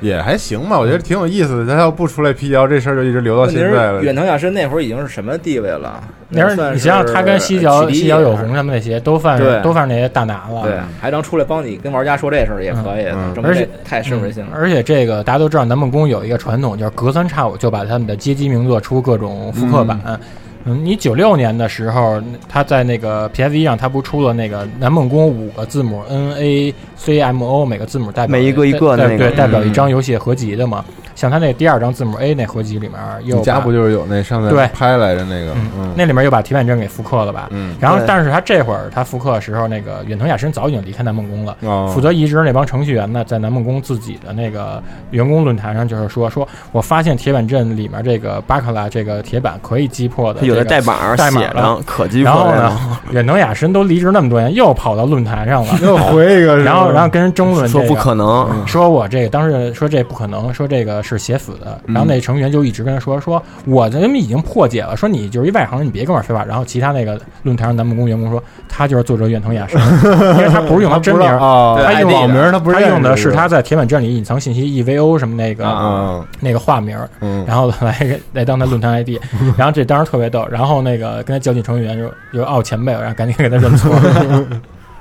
也还行吧，我觉得挺有意思的。他要不出来辟谣，这事儿就一直留到现在了。远藤雅深那会儿已经是什么地位了？那时候你想想，他跟西角西角有红什么那些都算是都算是那些大拿了。对，还能出来帮你跟玩家说这事儿也可以嗯嗯，而且太适人性了。而且这个大家都知道，南梦宫有一个传统，就是隔三差五就把他们的街机名作出各种复刻版。嗯，你九六年的时候，他在那个 PS 一上，他不出了那个南梦宫五个字母 N A C M O，每个字母代表每一个一个的那个对对，代表一嗯张游戏合集的嘛。像他那第二张字母 A 那合集里面，又你家不就是有那上对。面拍来着那个？嗯嗯，那里面又把铁板阵给复刻了吧？嗯，然后但是他这会儿他复刻的时候，那个远藤雅深早已经离开南梦宫了。哦。负责移植那帮程序员呢，在南梦宫自己的那个员工论坛上，就是说，说我发现铁板阵里面这个巴克拉这个铁板可以击破的、他有的代码代码写上可击破然后呢，远藤雅深都离职那么多年，又跑到论坛上了，又回一个，然后然后跟人争论、这个，说不可能，说我这个当时说这不可能，说这个是写死的。嗯然后那程序员就一直跟他说，说我咱们已经破解了，说你就是一外行人，你别跟我废话。然后其他那个论坛上南梦宫员工说，他就是作者远藤雅生，因为他不是用他真名，啊，他用网名，他不是他用的是他在铁板阵里隐藏信息 EVO 什么那个、啊，那个化名，嗯，然后来来当他论坛 ID，然后这当时特别逗。然后那个跟他较劲程序员就就哦前辈，然后赶紧给他认错。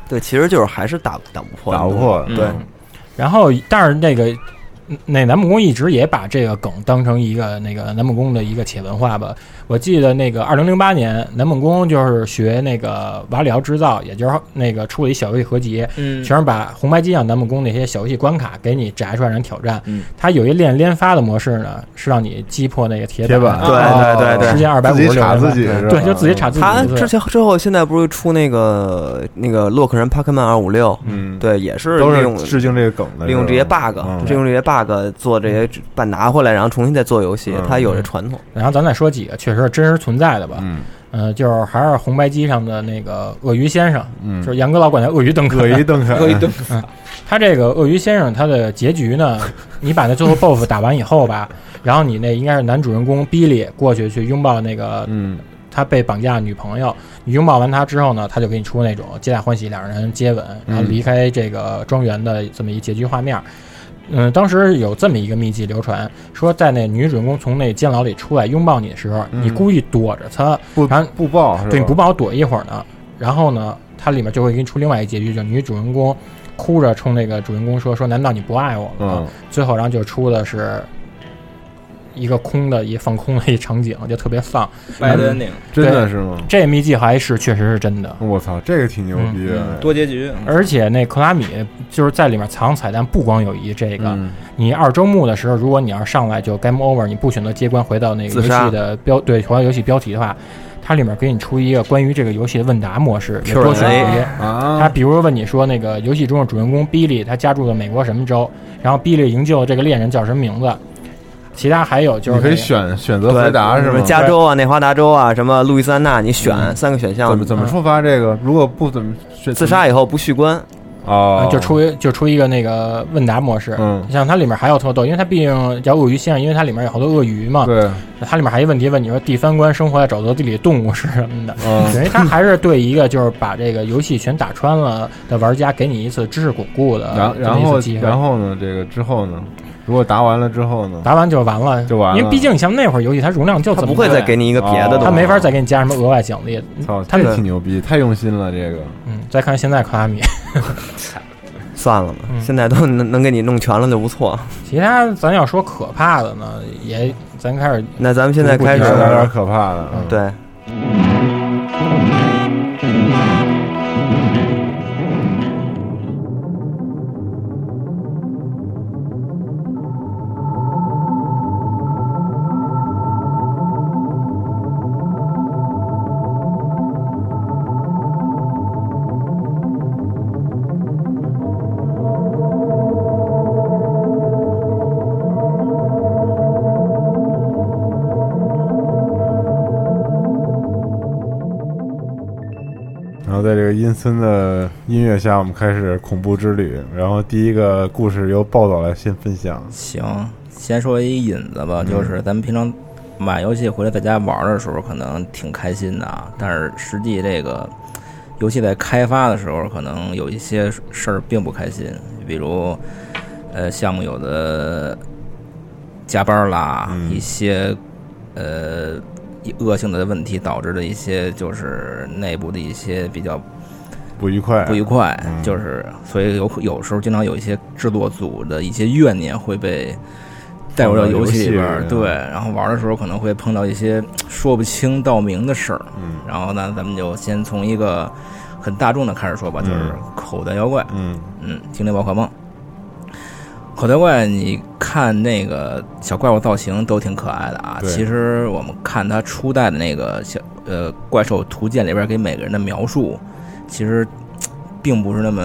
对，其实就是还是打打不破，打不破，嗯对，然后，但是那个那南木宫一直也把这个梗当成一个那个南木宫的一个企业文化吧。我记得那个二零零八年，南梦宫就是学那个瓦里奥制造，也就是那个出了一小游戏合集，嗯。全是把红白机上南梦宫那些小游戏关卡给你摘出来让人挑战。嗯。它有一练连发的模式呢，是让你击破那个铁铁板，对哦对对对。时间二百五自己查自己对，就自己查自己他之前之后现在不是出那个那个洛克人帕克曼二五六，嗯，对，也是都利用是致敬这个梗的，利用这些 bug，嗯。利用这些 bug 做这些版拿回来，然后重新再做游戏嗯，他有这传统。然后咱再说几个确实是真实存在的吧。嗯呃，就是还是红白机上的那个鳄鱼先生，嗯，就是杨哥老管叫鳄鱼邓肯。鳄鱼邓肯，喝一顿他这个鳄鱼先生，他的结局呢，你把那最后 BOSS 打完以后吧，然后你那应该是男主人公比利过去去拥抱那个嗯他被绑架女朋友，你拥抱完他之后呢，他就给你出那种皆大欢喜，两人接吻，然后离开这个庄园的这么一结局画面。嗯，当时有这么一个秘籍流传，说在那女主人公从那监牢里出来拥抱你的时候，嗯你故意躲着她，不然后不报是吧？对，你不抱我躲一会儿呢，然后呢，它里面就会给你出另外一结局，就是女主人公哭着冲那个主人公说：“说难道你不爱我吗？”嗯最后，然后就出的是一个空的一放空的一场景，就特别丧。bad ending，真的是吗？这秘籍还是确实是真的，我操，这个挺牛逼的，多结局，而且那克拉米就是在里面藏彩蛋，不光有一这个。嗯你二周目的时候，如果你要是上来就 game over，你不选择接关回到那个游戏的标对回到游戏标题的话，它里面给你出一个关于这个游戏的问答模式，有多选题。啊，他比如问你说，那个游戏中的主人公比利，他家住的美国什么州？然后比利营救的这个恋人叫什么名字？其他还有就是、你可以选选择对，回答是吗什么？加州啊、内华达州啊、什么路易斯安那，你选嗯三个选项怎么，怎么触发这个？如果不怎么选自杀以后不续关，哦，就出一就出一个那个问答模式。嗯像它里面还有特逗，因为它毕竟叫鳄鱼先生，因为它里面有好多鳄鱼嘛。对，它里面还有一问题问你说第三关生活在沼泽地里的动物是什么的。嗯 等于它还是对一个就是把这个游戏全打穿了的玩家，给你一次知识巩固的这然然后。然后呢？这个之后呢？如果答完了之后呢？答完就完了，就完了。因为毕竟像那会儿游戏，它容量就这么不会再给你一个别的哦。东西，它没法再给你加什么额外奖励。操，他们这挺牛逼，太用心了。这个。嗯，再看现在卡拉米，算了吧，嗯。现在都能能给你弄全了就不错。其他咱要说可怕的呢，也咱开始那咱们现在开始有点可怕的，嗯，对，森的音乐下，我们开始恐怖之旅。然后第一个故事由暴走来先分享。行，先说一引子吧，嗯就是咱们平常买游戏回来在家玩的时候，可能挺开心的啊，但是实际这个游戏在开发的时候，可能有一些事儿并不开心，比如呃项目有的加班啦，嗯一些呃恶性的问题导致的一些就是内部的一些比较不愉快，不愉快，嗯。就是所以有有时候经常有一些制作组的一些怨念会被带入到游戏里边对，然后玩的时候可能会碰到一些说不清道明的事儿，嗯。然后呢，咱们就先从一个很大众的开始说吧，嗯。就是口袋妖怪，嗯。嗯，精灵宝可梦。口袋怪，你看那个小怪物造型都挺可爱的啊。其实我们看它初代的那个小呃怪兽图鉴里边给每个人的描述，其实并不是那么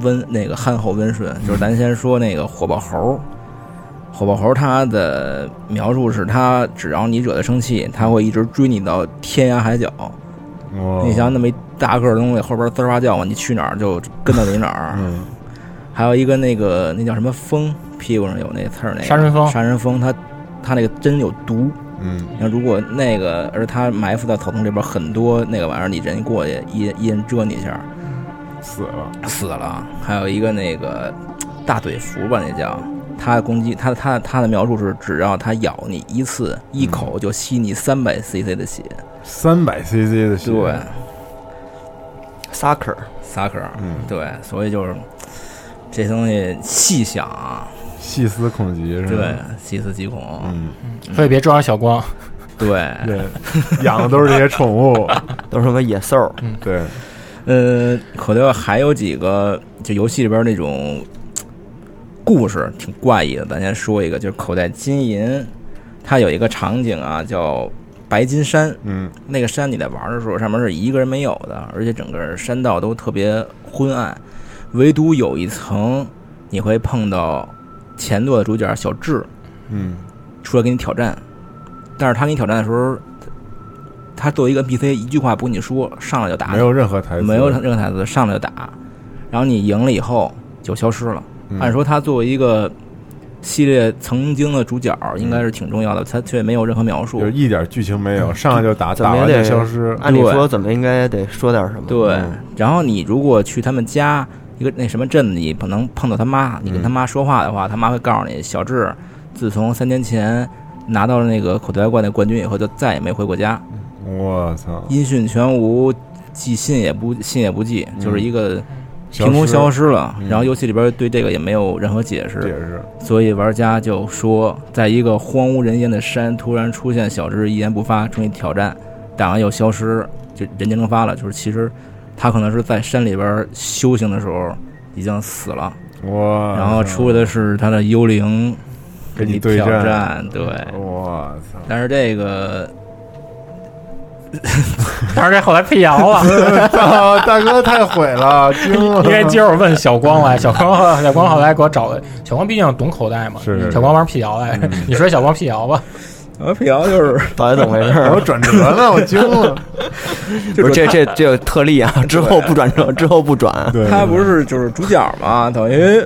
温那个憨厚温顺。就是咱先说那个火爆猴，火爆猴它的描述是它只要你惹它生气，它会一直追你到天涯海角。哇，你想那么一大个儿的东西后边滋哇叫唤，你去哪儿就跟到你哪儿。嗯还有一个那个那叫什么风，屁股上有那刺儿，那个杀人蜂杀人蜂，它它那个针有毒。嗯。那，如果那个而他埋伏在草丛里边很多那个玩意儿，你人过去一一人蛰你一下。死了，死了。还有一个那个大嘴蝠吧，那叫。它的攻击，它它它的描述是，只要它咬你一次，一口就吸你三百 CC 的血。三百 CC 的血，对。萨克，嗯。对，所以就是这东西细想啊，细思恐极是吧？对，细思极恐。嗯，所以别招惹小光。对，对，养的都是这些宠物，都是什么野兽？嗯对，呃，口袋还有几个就游戏里边那种故事挺怪异的，咱先说一个，就是口袋金银，它有一个场景啊，叫白金山。嗯那个山你在玩的时候，上面是一个人没有的，而且整个山道都特别昏暗，唯独有一层你会碰到前作的主角小智嗯。出来跟你挑战，但是他跟你挑战的时候，他作为一个 NPC 一句话不跟你说，上来就打。没有任何台词，没有任何台词，上来就打，然后你赢了以后就消失了。嗯。按说他作为一个系列曾经的主角，应该是挺重要的，他却没有任何描述。就。一点剧情没有，上来就打，打完就消失，按理说怎么应该得说点什么？对。嗯，然后你如果去他们家一个那什么镇子，你可能碰到他妈，你跟他妈说话的话，他妈会告诉你，小智自从三年前拿到了那个口袋妖怪的冠军以后，就再也没回过家，我操，音讯全无，寄信也不信也不寄，就是一个凭空消失了。嗯。然后游戏里边对这个也没有任何解释，解释，所以玩家就说，在一个荒无人烟的山，突然出现小智一言不发，冲你挑战，打完又消失，就人间蒸发了。就是其实他可能是在山里边修行的时候已经死了，哇，然后出来的是他的幽灵跟你对挑战战，对。哇操，但是这个 但是这后来辟谣了，大哥太毁了，因为今儿我问小光来，小光小光后来给我找了，小光毕竟懂口袋嘛，是是是。小光玩辟谣来，嗯。你说小光辟谣吧，呃辟谣就是 到底怎么回事我儿？转折呢，我惊了，不是这这这个特例啊，之后不转折，之后不转。他不是就是主角嘛，等于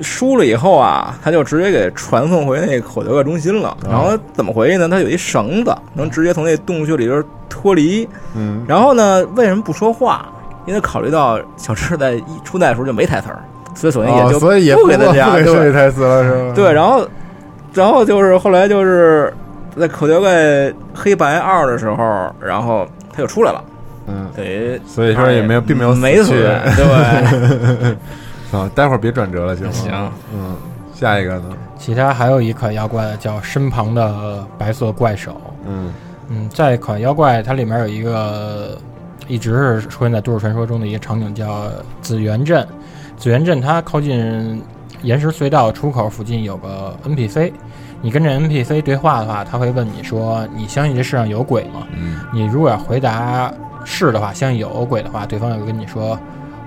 输了以后啊，他就直接给传送回那个口袋怪中心了。然后怎么回去呢？他有一绳子，能直接从那洞穴里边脱离。嗯，然后呢，为什么不说话？因为考虑到小智在一初代的时候就没台词儿，所以索性也哦就所以也不给他加不给对设计台词了是吧？对，然后，然后就是后来就是在口袋怪黑白二的时候，然后他就出来了，嗯，给所以说也没有，并没有没死，死去。对，啊，待会儿别转折了，行吗？行，嗯，下一个呢？其他还有一款妖怪叫身旁的白色怪手。嗯嗯，在款妖怪它里面有一个一直是出现在都市传说中的一个场景，叫紫园镇。紫园镇它靠近岩石隧道出口附近有个 NPC，你跟这 NPC 对话的话，他会问你说：“你相信这世上有鬼吗？”嗯你如果要回答是的话，相信有鬼的话，对方就会跟你说：“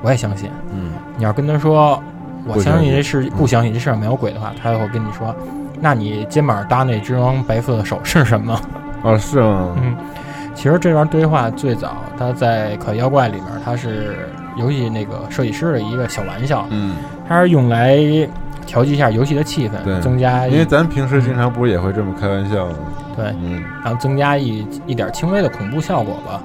我也相信。”嗯你要跟他说我相信这世不相信这世上没有鬼的话，他就会跟你说，那你肩膀搭那只双白色的手是什么？哦，是吗？嗯，其实这段对话最早它在《可妖怪》里面，它是游戏那个设计师的一个小玩笑，嗯，它是用来调剂一下游戏的气氛，对。增加因为咱平时经常不是也会这么开玩笑吗？对，嗯。然后增加一一点轻微的恐怖效果吧。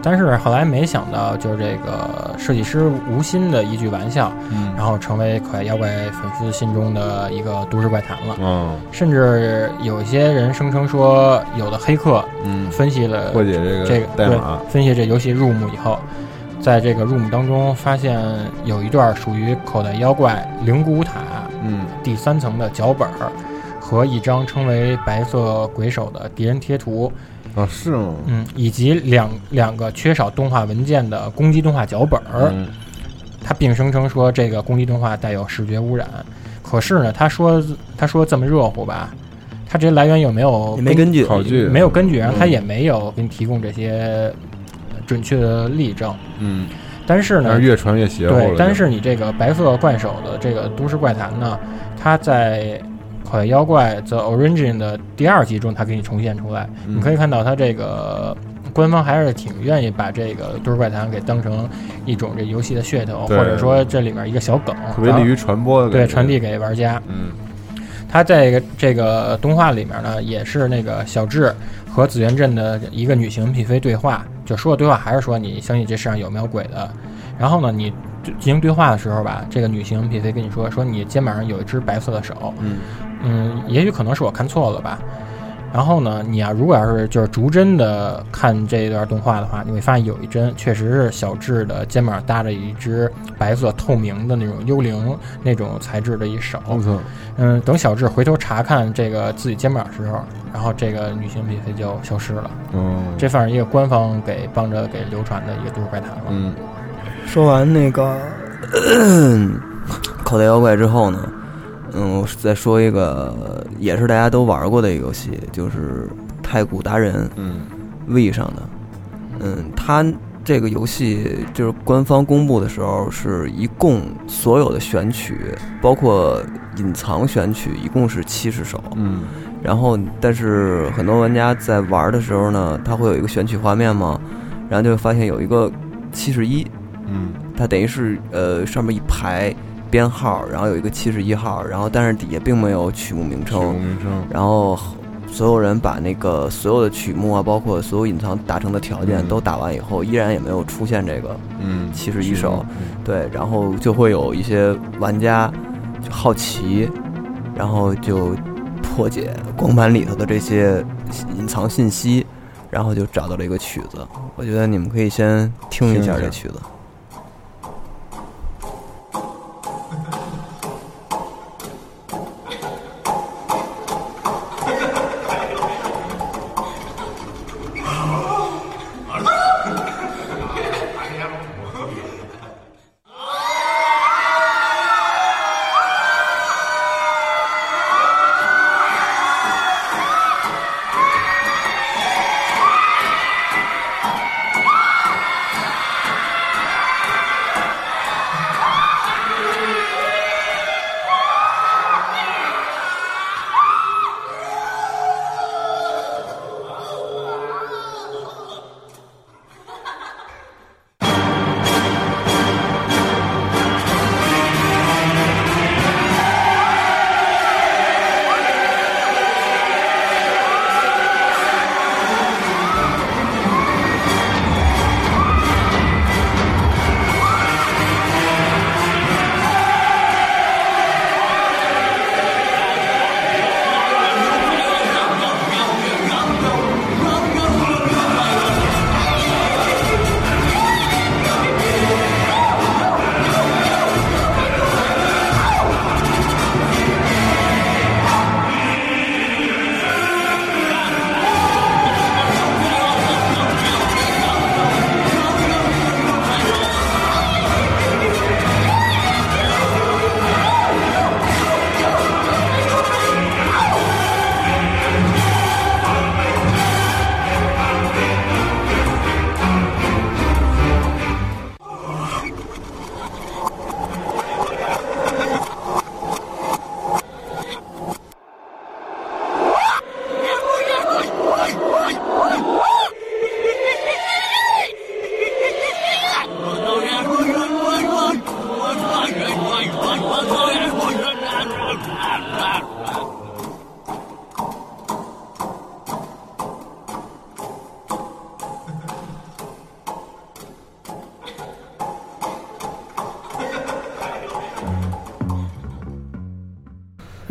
但是后来没想到，就是这个设计师无心的一句玩笑，嗯。然后成为可爱妖怪粉丝心中的一个都市怪谈了。哦。甚至有一些人声称说，有的黑客嗯，分析了破解这这个对代码，分析这游戏入目以后，在这个 room 当中发现有一段属于口袋妖怪灵骨塔嗯。第三层的脚本儿和一张称为白色鬼手的敌人贴图，啊是吗？嗯，以及两两个缺少动画文件的攻击动画脚本儿。嗯。他并声称说这个攻击动画带有视觉污染，可是呢，他说他说这么热乎吧，他这些来源有没有也没根据，考据。没有根据，然后他嗯也没有给你提供这些准确的例证。嗯，但是呢，越传越邪乎了。，对但是你这个白色怪手的这个都市怪谈呢，它在《口袋妖怪 The Origin》的第二集中，它给你重现出来。嗯你可以看到，它这个官方还是挺愿意把这个都市怪谈给当成一种这游戏的噱头，或者说这里面一个小梗，特别利于传播的，对传递给玩家。嗯它在这个这个动画里面呢，也是那个小智和紫园镇的一个女性 NPC 对话，就说的对话还是说你相信这世上有没有鬼的。然后呢，你进行对话的时候吧，这个女性 NPC 跟你说说你肩膀上有一只白色的手，嗯嗯，也许可能是我看错了吧。然后呢，你啊，如果要是就是逐帧的看这一段动画的话，你会发现有一帧确实是小智的肩膀搭着一只白色透明的那种幽灵那种材质的一手。嗯，等小智回头查看这个自己肩膀的时候，然后这个女性 NPC 就消失了。嗯这算是一个官方给帮着给流传的一个都市怪谈了。嗯说完那个口袋妖怪之后呢，嗯，我再说一个也是大家都玩过的一个游戏，就是太古达人嗯 V 上的。嗯，它这个游戏就是官方公布的时候，是一共所有的选曲，包括隐藏选曲，一共是七十首。嗯然后，但是很多玩家在玩的时候呢，他会有一个选曲画面嘛，然后就会发现有一个七十一，嗯它等于是呃上面一排编号，然后有一个七十一号，然后但是底下并没有曲目名曲目称，名称，然后所有人把那个所有的曲目啊，包括所有隐藏达成的条件嗯。都打完以后，依然也没有出现这个嗯，七十一首，嗯。对，然后就会有一些玩家就好奇，然后就破解光盘里头的这些隐藏信息，然后就找到了一个曲子。我觉得你们可以先听一下下。这曲子。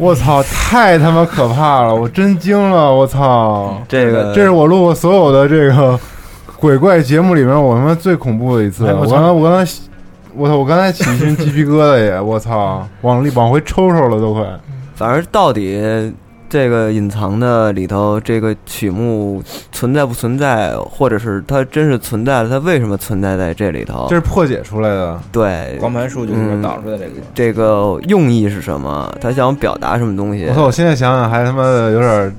我操，太他妈可怕了！我真惊了，我操！这个这是我录过所有的这个 鬼怪节目里面，我他妈最恐怖的一次。哎我我刚才，我刚才，我操，我刚才起一身鸡皮疙瘩也，我操，往里往回抽抽了都快。反正到底这个隐藏的里头，这个曲目存在不存在，或者是它真是存在了，它为什么存在在这里头这？是破解出来的，对，光盘数据里面嗯导出来这个，这个用意是什么？他想表达什么东西我？操！我现在想想还他妈的有点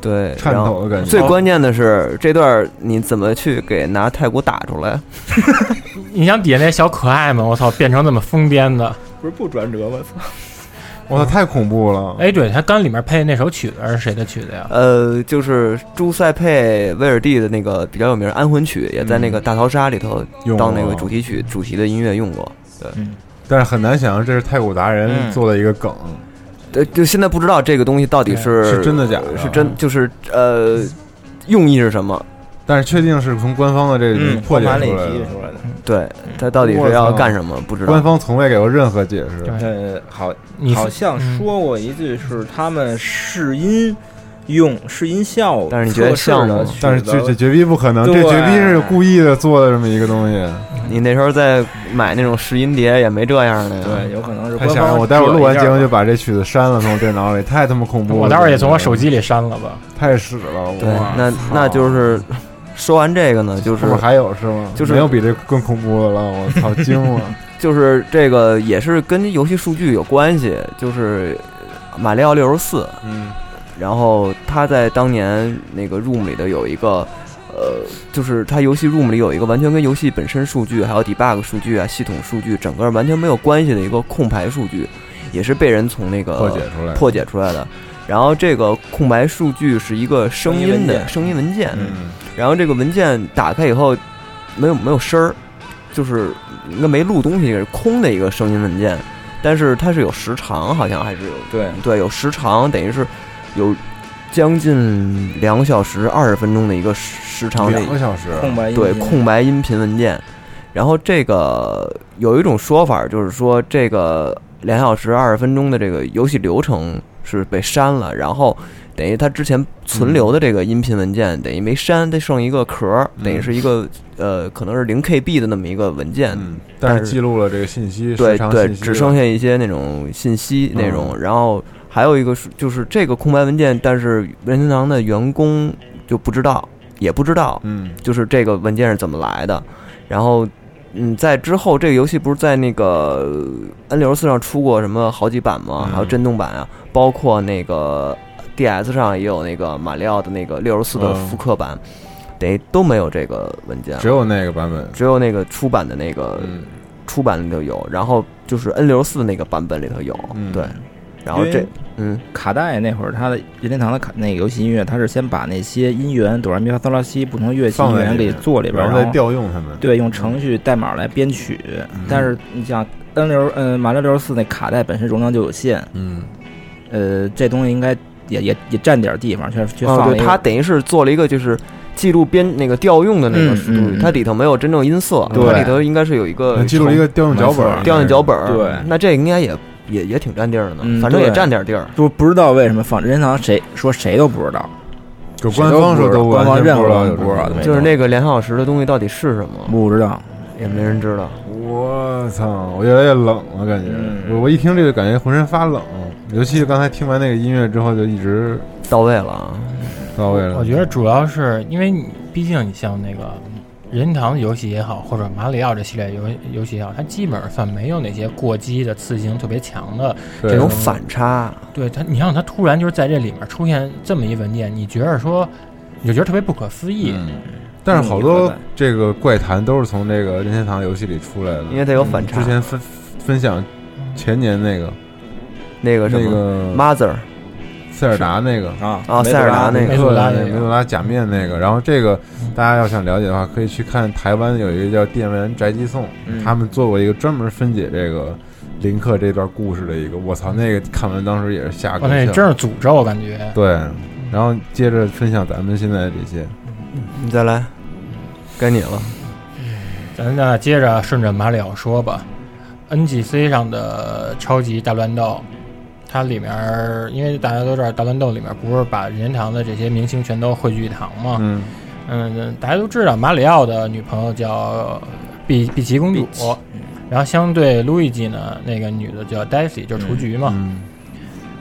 对，颤抖的感觉。最关键的是这段你怎么去给拿太鼓打出来？你想底下那小可爱们，我操，变成这么疯癫的。不是不转折吗？操！我操，太恐怖了！哎，对他刚里面配的那首曲子是谁的曲子呀？呃，就是朱塞佩·威尔蒂的那个比较有名的安魂曲，也在那个《大逃杀》里头用当那个主题曲、主题的音乐用过。对但是很难想象这是太古达人嗯做的一个梗。对，就现在不知道这个东西到底是是真的假的是真就是呃，用意是什么？但是确定是从官方的这个嗯，破解里出来的，提出来的。对，它到底是要干什么？不知道。官方从未给过任何解释。对呃，好，好像说过一句是他们试音用试音效，但是你觉得像吗但是这这绝逼不可能，这绝逼是故意的做的这么一个东西。你那时候在买那种试音碟也没这样的呀。对，有可能是官方太吓人！我待会儿录完节目就就把这曲子删了，从我电脑里，太他妈恐怖了。我待会儿也从我手机里删了吧。太屎了。对，那那就是说完这个呢，就是还有是吗？就是没有比这更恐怖的了。我操，惊了！就是这个也是跟游戏数据有关系，就是马里奥六十四，嗯，然后他在当年那个 Room 里的有一个，呃，就是他游戏 Room 里有一个完全跟游戏本身数据、还有 debug 数据啊、系统数据整个完全没有关系的一个空白数据，也是被人从那个破解出来。破解出来的。然后这个空白数据是一个声音的声音文件嗯，然后这个文件打开以后没有没有声儿，就是应该没录东西，是空的一个声音文件，但是它是有时长，好像还是有对对有时长，等于是有将近两小时二十分钟的一个时时长的两个小时。空白对空白音频文件。然后这个有一种说法，就是说这个两小时二十分钟的这个游戏流程是被删了，然后等于它之前存留的这个音频文件等于没删，它剩一个壳儿，嗯等于是一个呃可能是零 KB 的那么一个文件。嗯，但但是是记录了这个信息，对对，只剩下一些那种信息内容，嗯然后还有一个是就是这个空白文件，但是任天堂的员工就不知道，也不知道，嗯就是这个文件是怎么来的。然后，嗯，在之后这个游戏不是在那个 N 六十四上出过什么好几版吗？嗯还有震动版啊，包括那个 DS 上也有那个马里奥的那个六十四的嗯复刻版，等于都没有这个文件，只有那个版本。只有那个出版的那个嗯。出版里头有，然后就是 N 六十四那个版本里头有，嗯。对。然后这嗯。卡带那会儿，它的任天堂的卡那个游戏音乐，它是先把那些音源哆来咪发嗦拉西不同乐器音源给做里边，然后再然后调用它们。对用程序代码来编曲。嗯。但是你像 N 六嗯马六六十四那卡带本身容量就有限，嗯，呃，这东西应该也也也占点地方，却却哦，对，放了一个它等于是做了一个就是记录编那个调用的那个它里头没有真正音色，它里头应该是有一个记录一个调用脚本，调用脚本，对那这应该也也也挺占地儿的反正也占点地儿。不不知道为什么放任天堂谁说谁都不知道，就官方说都官方完全任何不知道有人不知道就是那个两小时的东西到底是什么，不知道。也没人知道。我操！我越来越冷了，感觉、嗯我我一听这个，感觉浑身发冷。尤其是刚才听完那个音乐之后，就一直到位了啊！到位了。我觉得主要是因为你，毕竟你像那个任天堂的游戏也好，或者马里奥这系列游游戏也好，它基本上算没有那些过激的、刺激性特别强的这种反差，对它，你让它突然就是在这里面出现这么一文件，你觉得说，你就觉得特别不可思议。嗯，但是好嗯多这个怪谈都是从这个任天堂游戏里出来的，因为它有反差之。前分分享前年那个那那个什么个 Mother 塞尔达那个。啊啊塞尔达那个梅索拉对那个梅索拉假面那个，然后这个大家要想了解的话，可以去看台湾有一个叫《电玩宅急送》，嗯他们做过一个专门分解这个林克这段故事的一个，我操，那个看完当时也是吓我够呛。那真是诅咒，我感觉。对，然后接着分享咱们现在这些，你再来，该你了。咱呢接着顺着马里奥说吧，NGC 上的超级大乱斗，它里面因为大家都知道大乱斗里面不是把任天堂的这些明星全都汇聚一堂嘛，嗯。嗯，大家都知道马里奥的女朋友叫碧碧琪公主，然后相对路易吉呢，那个女的叫 Daisy，就是雏菊嘛。嗯。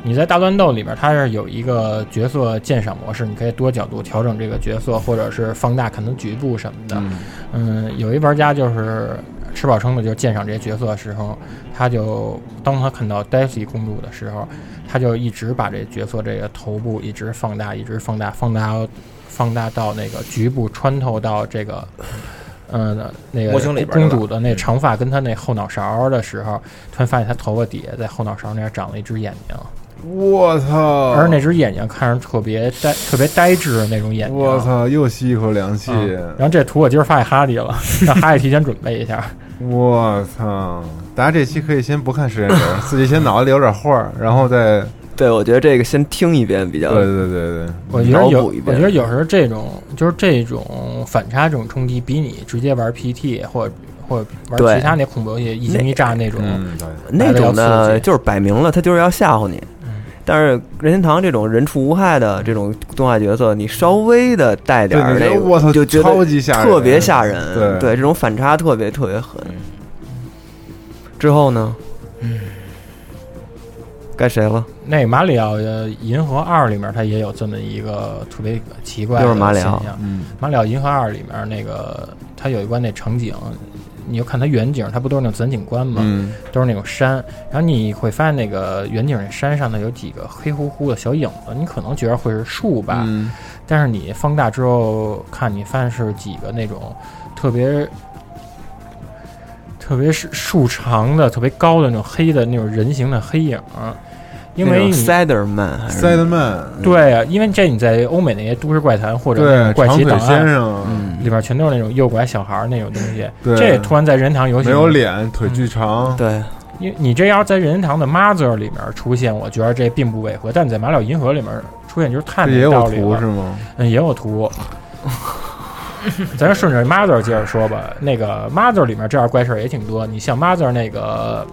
你在大乱斗里面，它是有一个角色鉴赏模式，你可以多角度调整这个角色，或者是放大可能局部什么的。嗯。嗯，有一玩家就是吃饱撑的，就鉴赏这些角色的时候，他就当他看到 Daisy 公主的时候，他就一直把这角色这个头部一直放大，一直放大，放大到放大到那个局部穿透到这个。嗯，那个公主的那长发跟她那后脑勺的时候，突然发现她头发底下在后脑勺那儿长了一只眼睛，我操！而那只眼睛看着特别呆、特别呆滞的那种眼睛。我操，又吸一口凉气！嗯然后这图我今儿发给哈迪了，让哈迪提前准备一下。我操！大家这期可以先不看时间轴，自己先脑子里有点画儿，然后再对，我觉得这个先听一遍比较对对对对，我觉得有我觉得有时候这种就是这种反差这种冲击，比你直接玩 PT 或或玩其他那恐怖游戏一惊一乍那种，嗯，那种来得要刺激的就是摆明了他就是要吓唬你。嗯但是任天堂这种人畜无害的这种动画角色，你稍微的带点儿那个，我操就觉得超级吓人特别吓人。对对，这种反差特别特别狠。之后呢？嗯，该谁了？那马里奥的《银河二》里面，它也有这么一个特别奇怪的就是马里奥现象。嗯马里奥银河二里面那个，它有一关那场景，你就看它远景，它不都是那种自然景观吗？嗯都是那种山，然后你会发现那个远景那山上呢有几个黑乎乎的小影子，你可能觉得会是树吧，嗯但是你放大之后看，你发现是几个那种特别。特别是树长的、特别高的那种黑的那种人形的黑影，因为你 Siderman 还是塞德曼，对啊，因为这你在欧美那些都市怪谈或者怪奇档案先生，嗯，里边全都是那种诱拐小孩儿那种东西，对这突然在任天堂游戏没有里脸，腿巨长，对，因为你这要是在任天堂的 Mother 里面出现，我觉得这并不违和，但你在马里奥银河里面出现就是太没有道理了。图是吗？嗯，也有图。咱就顺着 Mother 接着说吧。那个 Mother 里面这样怪事儿也挺多。你像 Mother 那个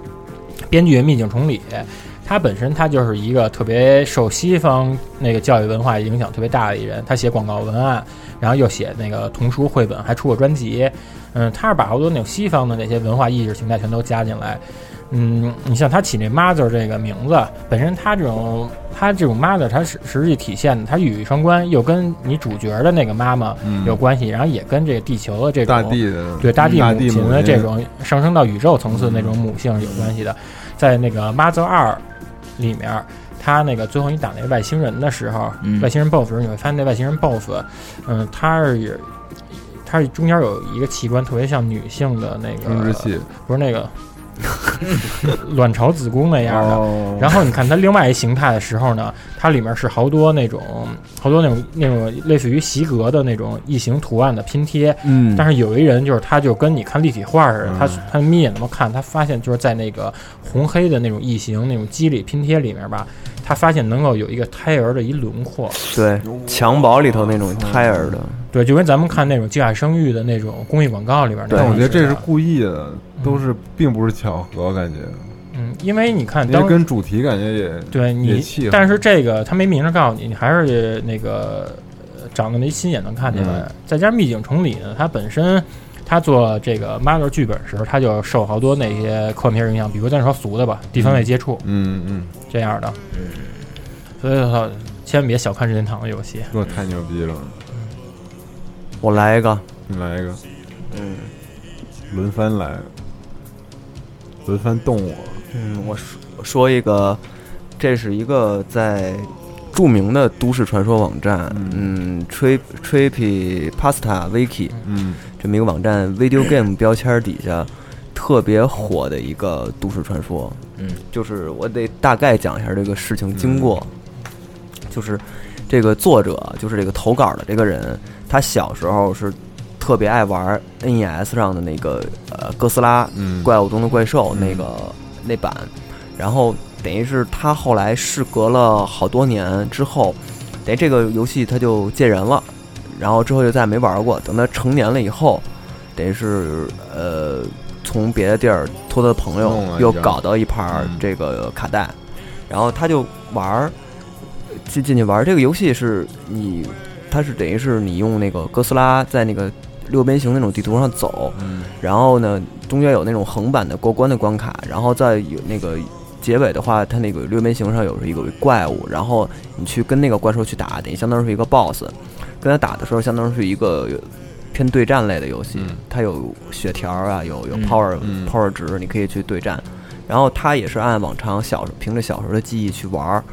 编剧秘境崇礼，他本身他就是一个特别受西方那个教育文化影响特别大的一人。他写广告文案，然后又写那个童书绘本，还出过专辑。嗯，他是把好多那种西方的那些文化意识形态全都加进来。嗯，你像他起那 mother 这个名字，本身他这种他这种 mother，它实实际体现的，它语义双关，又跟你主角的那个妈妈嗯有关系，然后也跟这个地球的这种大地的对大地母亲的这种上升到宇宙层次的那种母性有关系的。在那个 Mother 二里面，他那个最后你打那个外星人的时候，嗯。外星人 BOSS 时候，你会发现那外星人 BOSS，嗯，他是他是中间有一个器官特别像女性的那个生殖器不是那个 卵巢子宫那样的。哦然后你看它另外一形态的时候呢，它里面是好多那种好多那种那种类似于席格的那种异形图案的拼贴。嗯但是有一人就是他就跟你看立体画似的，嗯他他眯眼那么看，他发现就是在那个红黑的那种异形那种肌理拼贴里面吧，他发现能够有一个胎儿的一轮廓。对，襁褓里头那种胎儿的，对，就跟咱们看那种计划生育的那种公益广告里边那种。但我觉得这是故意的，都是并不是巧合，感觉，嗯，因为你看当跟主题感觉也对你也，但是这个他没明着告诉你，你还是那个呃长得那心眼能看见来。嗯再加上秘境崇礼呢，它本身他做这个 Mother 剧本时候，他就受好多那些科幻片影响，比如咱说俗的吧，地方位接触、嗯嗯，这样的。嗯所以说，千万别小看任天堂的游戏。这太牛逼了，我来一个，你来一个，嗯。轮番来，轮番动我，嗯，我说我说一个，这是一个在著名的都市传说网站，嗯。t r i Trippy Pasta Wiki 嗯。这么一个网站，video game 标签底下特别火的一个都市传说。嗯，就是我得大概讲一下这个事情经过。就是这个作者，就是这个投稿的这个人，他小时候是特别爱玩 NES 上的那个呃哥斯拉嗯，怪物中的怪兽那个那版，然后等于是他后来事隔了好多年之后，等于这个游戏他就借人了，然后之后就再也没玩过。等他成年了以后，等于是呃从别的地儿托他的朋友又搞到一盘这个卡带，然后他就玩儿，进进去玩儿。这个游戏是你，它是等于是你用那个哥斯拉在那个六边形那种地图上走，嗯然后呢中间有那种横版的过关的关卡，然后再有那个结尾的话，它那个六边形上有一个怪物，然后你去跟那个怪兽去打，等于相当于是一个 BOSS。跟他打的时候，相当于是一个偏对战类的游戏，嗯它有血条啊，有有嗯 power、嗯 power 值，你可以去对战。然后他也是按往常小凭着小时候的记忆去玩儿。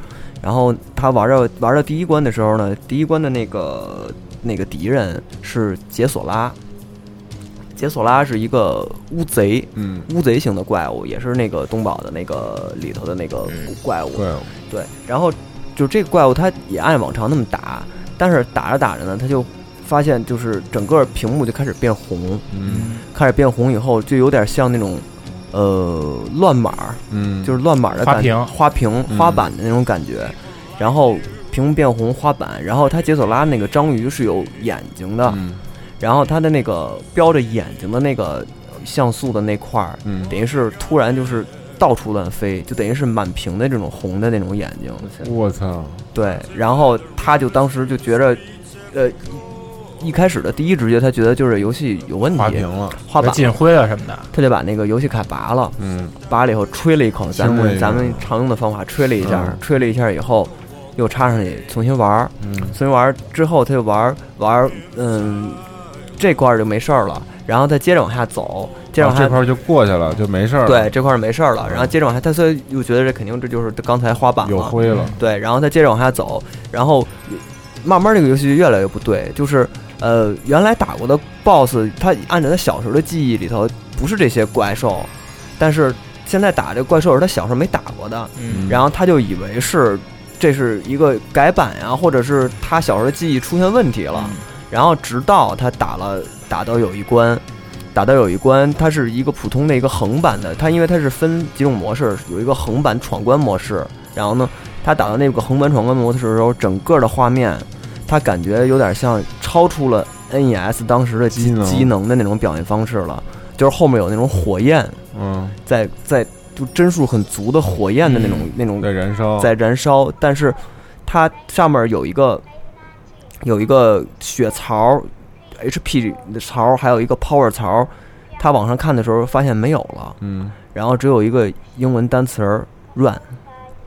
然后他玩到玩到第一关的时候呢，第一关的那个那个敌人是杰索拉。杰索拉是一个乌贼，嗯，乌贼型的怪物，也是那个东宝的那个里头的那个怪物。怪物，对，然后就这个怪物，它也按往常那么打，但是打着打着呢，它就发现就是整个屏幕就开始变红，嗯。开始变红以后，就有点像那种呃乱码，嗯，就是乱码的感花屏花屏、嗯花板的那种感觉。然后屏幕变红，花板，然后它解锁拉那个章鱼是有眼睛的，嗯然后它的那个标着眼睛的那个像素的那块儿，嗯等于是突然就是到处乱飞，就等于是满屏的这种红的那种眼睛。我操，对，然后他就当时就觉着，呃，一一开始的第一直觉，他觉得就是游戏有问题，花屏了，花板，进灰了什么的，他就把那个游戏卡拔了，嗯。拔了以后吹了一口，咱们咱们常用的方法吹了一下，嗯。吹了一下以后又插上去重新玩儿，嗯。重新玩儿之后他就玩儿玩儿，嗯，这块儿就没事儿了，然后再接着往下走，接着往下啊这块儿就过去了，就没事儿了，对，这块儿没事儿了，然后接着往下，他所以又觉得这肯定这就是刚才花板了，有灰了，对，然后再接着往下走，然后慢慢这个游戏就越来越不对，就是呃，原来打过的 BOSS，他按照他小时候的记忆里头不是这些怪兽，但是现在打这怪兽是他小时候没打过的，嗯。然后他就以为是这是一个改版呀、或者是他小时候的记忆出现问题了，然后直到他打了打到有一关。打到有一关，它是一个普通的一个横版的，它因为它是分几种模式，有一个横版闯关模式，然后呢，他打到那个横版闯关模式的时候，整个的画面，他感觉有点像超出了 NES 当时的机机能。机能的那种表现方式了，就是后面有那种火焰嗯，在在就帧数很足的火焰的那种、那种在燃烧，在燃烧，但是它上面有一个有一个血槽，HP 的槽，还有一个 Power 槽，它往上看的时候发现没有了，嗯，然后只有一个英文单词儿 run。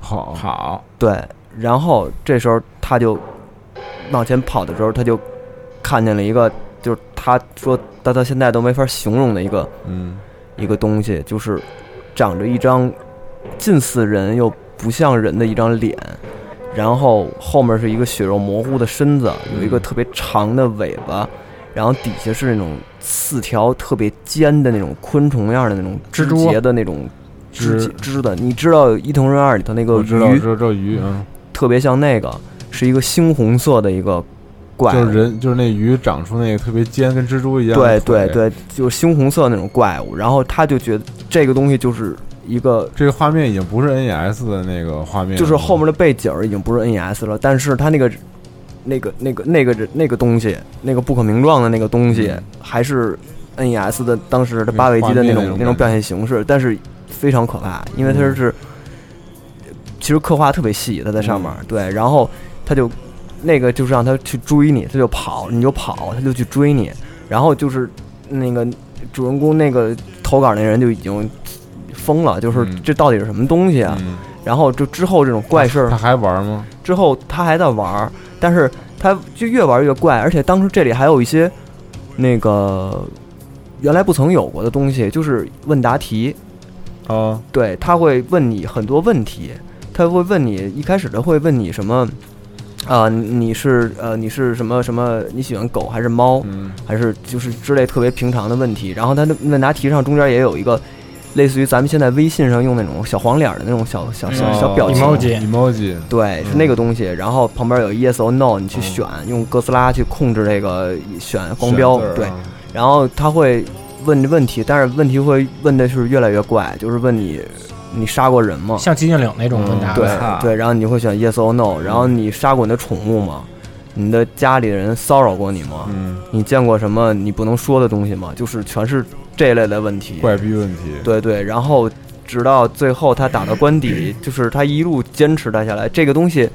好，好，对，然后这时候他就往前跑的时候，他就看见了一个，就是他说他到现在都没法形容的一个嗯。一个东西，就是长着一张近似人又不像人的一张脸，然后后面是一个血肉模糊的身子，有一个嗯特别长的尾巴，然后底下是那种四条特别尖的那种昆虫样的那种蜘蛛节的那种蜘枝枝的。你知道《伊藤润二》里头那个我知道，鱼知道这鱼，嗯，特别像那个，是一个猩红色的一个怪，就是人，就是那鱼长出那个特别尖，跟蜘蛛一样对对，对，就是猩红色那种怪物。然后他就觉得这个东西就是一个，这个画面已经不是 NES 的那个画面，就是后面的背景已经不是 NES 了，但是他那个那个那个那个那个东西，那个不可名状的那个东西，嗯。还是 NES 的当时的八位机的那种种那种表现形式，但是非常可怕，因为它嗯。是、其实刻画特别细，它在上面、嗯。对，然后他就那个就是让他去追你，他就跑，你就跑，他就去追你，然后就是那个主人公那个投稿那人就已经疯了，就是嗯这到底是什么东西啊？嗯，然后就之后这种怪事儿他还玩吗？之后他还在玩儿，但是他就越玩越怪，而且当时这里还有一些那个原来不曾有过的东西，就是问答题。啊，对，他会问你很多问题，他会问你一开始他会问你什么啊、你是呃你是什么什么？你喜欢狗还是猫？嗯还是就是之类特别平常的问题。然后它的问答题上中间也有一个类似于咱们现在微信上用那种小黄脸儿的那种小小小嗯小表情。emoji emoji，对，是嗯那个东西。然后旁边有 yes or no，你去嗯选，用哥斯拉去控制这个选光标。对，然后他会问问题，但是问题会问的是越来越怪，就是问你你杀过人吗？像寂静岭那种问答嗯对，对，然后你会选 yes or no，然后你杀过你的宠物吗？你的家里人骚扰过你吗？嗯，你见过什么你不能说的东西吗？就是全是这类的问题。怪逼问题，对对，然后直到最后他打到关底，就是他一路坚持打下来。这个东西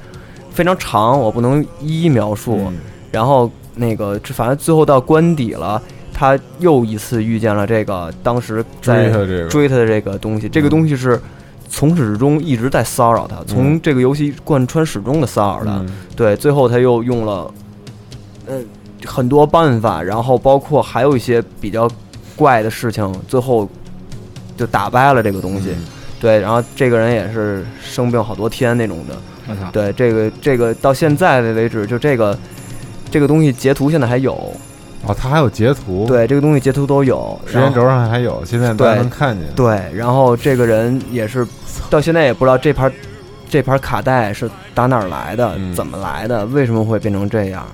非常长，我不能一一描述。嗯然后那个，反正最后到关底了，他又一次遇见了这个当时在追他这个，追他的这个东西，这个东西是从始至终一直在骚扰他，从这个游戏贯穿始终的骚扰他。嗯。对，最后他又用了，呃，很多办法，然后包括还有一些比较怪的事情，最后就打败了这个东西。嗯。对，然后这个人也是生病好多天那种的。对，这个这个到现在为止，就这个这个东西截图现在还有，哦，他还有截图，，对，这个东西截图都有。时间轴上还有，现在大家能看见。对，然后这个人也是到现在也不知道这盘这盘卡带是打哪儿来的，嗯怎么来的，为什么会变成这样，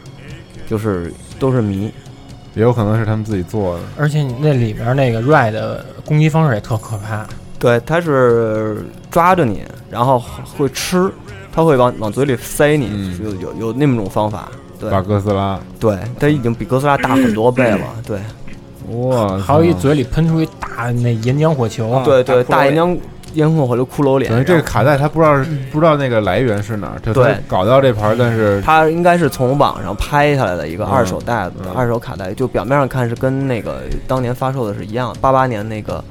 就是都是谜。也有可能是他们自己做的。而且你那里边那个 Red 的攻击方式也特可怕，对，他是抓着你，然后会吃，他会往往嘴里塞你，嗯有有有那么种方法。对。把哥斯拉，对，它已经比哥斯拉大很多倍了。对。哇，还有一嘴里喷出一大那岩浆火球，对对，大岩浆烟火或者骷髅脸，等于这个卡带他不知道不知道那个来源是哪儿，就搞到这盘儿，但是他应该是从网上拍下来的一个嗯。二手袋子、嗯。二手卡带，就表面上看是跟那个当年发售的是一样，八八年那个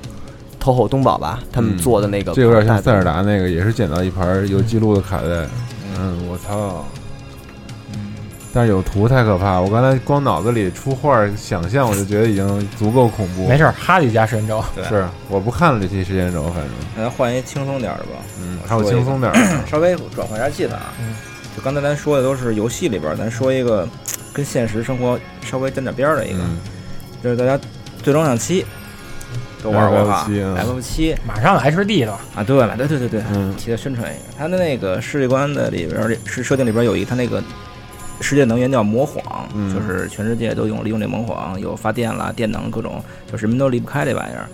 头吼东宝吧，他们嗯做的那个、这有点像塞尔。达那个，也是捡到一盘有记录的卡带。嗯，我操！但是有图太可怕，我刚才光脑子里出画儿想象，我就觉得已经足够恐怖。没事儿，哈利加时间轴，对。是我不看了这期时间轴，反正。咱换一轻松点儿的吧，嗯，还有轻松点儿。的。稍微转换一下气氛啊。嗯。就刚才咱说的都是游戏里边儿，咱说一个 跟现实生活稍微沾点边儿的一个，嗯，就是大家最终幻想七都玩过吧 FF7 嗯，F 七。马上 HD 了，啊，对了，对对对对，嗯。替他宣传一个，他的那个世界观的里边儿是设定里边儿有一他那个世界能源叫魔谎，嗯就是全世界都用利用这魔谎，有发电啦、电能各种，就什么都离不开这玩意儿。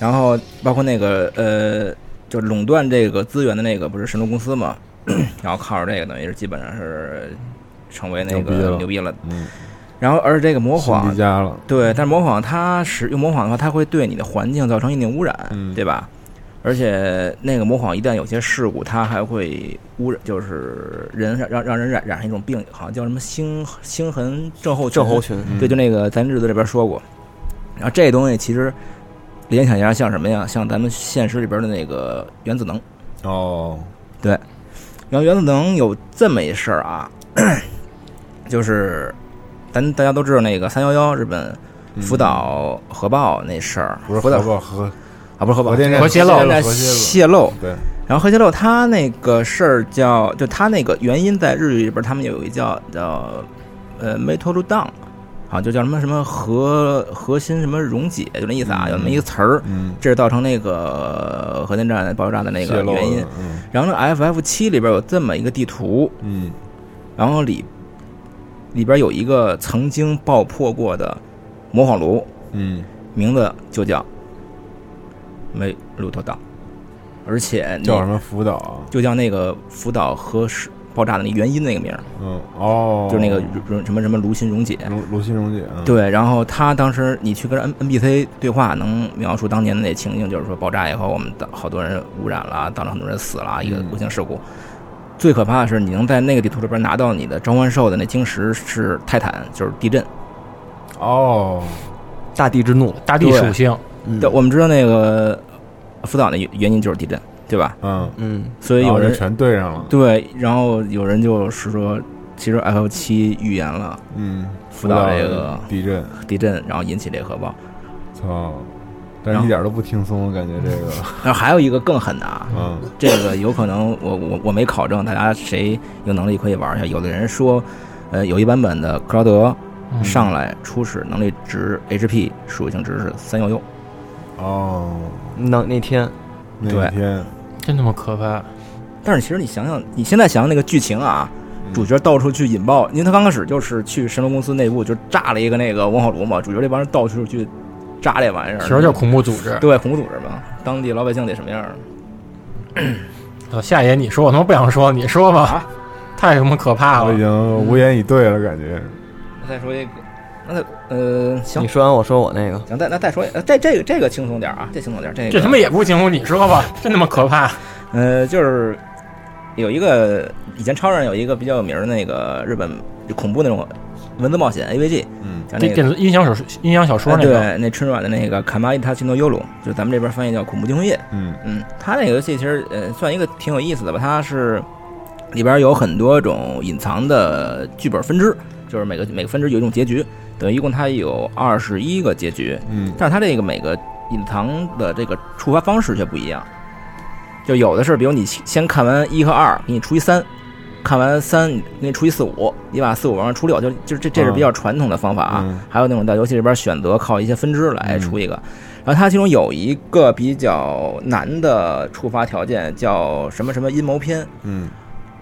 然后包括那个呃，就垄断这个资源的那个不是神龙公司嘛，然后靠着这个等于是基本上是成为那个牛逼了。嗯，然后而这个魔新谎迪加了。对，但是模仿它使用模仿的话，它会对你的环境造成一定污染，嗯对吧？而且那个模仿一旦有些事故，它还会污染，就是人让让让人染染上一种病，好像叫什么星星痕症候群症候群，嗯对，就那个咱日子这边说过。然后这东西其实联想一下，像什么呀？像咱们现实里边的那个原子能。哦，对然后原子能有这么一事儿啊，就是咱大家都知道那个三幺幺日本福岛核爆那事儿，嗯不是福岛核核啊，不是核爆，核电站核泄漏核泄漏。对，然后核泄漏，它那个事儿叫，就它那个原因在日语里边，他们有一叫叫呃 metal down，好就叫什么什么核核心什么溶解，就那意思啊，有那么一个词儿，嗯，这是造成那个核电站爆炸的那个原因。嗯。然后呢，FF 七里边有这么一个地图，嗯。然后里里边有一个曾经爆破过的模仿炉，嗯，名字就叫梅鲁特岛，而且叫什么福岛啊？就叫那个福岛核试爆炸的那原因那个名儿，嗯，哦，就是那个如什么什么炉心溶解。卢卢新荣姐，嗯，对，然后他当时你去跟 N N B C 对话，能描述当年的那情景，就是说爆炸以后，我们的好多人污染了，造成很多人死了，一个嗯不幸事故。最可怕的是，你能在那个地图里边拿到你的召唤兽的那晶石是泰坦，就是地震。哦，大地之怒。大地属性，嗯。对，我们知道那个福岛的原原因就是地震，对吧？嗯，嗯，所以有人全对上了，对，然后有人就是说，其实 F 七预言了嗯，福岛这个地震，地震，然后引起这个核爆。操，但是一点都不轻松，感觉这个，然 后还有一个更狠的啊，嗯。这个有可能我我我没考证，大家谁有能力可以玩一下。有的人说，呃，有一版本的克劳德嗯。上来初始能力值 HP 属性值是三幺幺，哦，那那天那天，真他妈可怕。但是其实你想想，你现在想想那个剧情啊，嗯主角到处去引爆，因为他刚开始就是去神龙公司内部就炸了一个那个文化炉嘛，主角这帮人到处去炸这玩意儿，其实叫恐怖组织。对恐怖组织嘛，当地老百姓得什么样儿？呃下一页你说，我他妈不想说，你说吧。啊太他妈可怕了我已。经无言以对了，感觉，再说一个，那呃行你说完我说我那个，行，再那再说，呃这这个这个轻松点儿啊，这轻松点儿，这个这他妈也不轻松，你说吧，真他妈可怕。呃，就是有一个以前超人有一个比较有名的那个日本恐怖那种文字冒险 AVG，嗯叫那个这电子音响小说音响小说哎那个，对，那春软的那个《卡玛伊塔奇诺尤鲁》，就咱们这边翻译叫《恐怖惊魂夜》。嗯嗯，它那个游戏其实呃算一个挺有意思的吧，它是里边有很多种隐藏的剧本分支，就是每个每个分支有一种结局，等于一共它有二十一个结局，嗯但是它这个每个隐藏的这个触发方式却不一样，就有的是，比如你先看完一和二，给你除以三，看完三给你除以四五，你把四五往上除六，就就这这是比较传统的方法啊。嗯。还有那种在游戏里边选择靠一些分支来出一个，然后它其中有一个比较难的触发条件叫什么什么阴谋篇，嗯。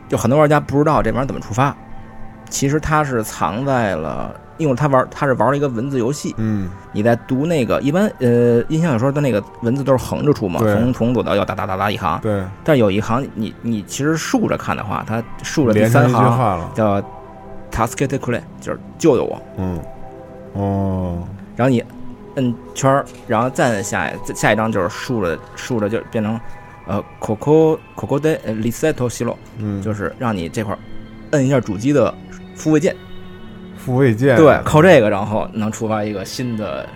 就很多玩家不知道这玩意儿怎么触发，其实它是藏在了，因为他玩他是玩了一个文字游戏，嗯。你在读那个一般呃印象小说的那个文字都是横着出嘛，从从左到右哒哒哒哒一行，对，但有一行你你其实竖着看的话，它竖着第连成一句三行，叫 “taskete kule”，就是救救我，嗯。哦。然后你摁圈儿，然后再下一下一张就是竖着竖着就变成呃 “coco coco de l i s e t o silo”，嗯，就是让你这块儿摁一下主机的复位键，复位键，对，靠这个然后能触发一个新的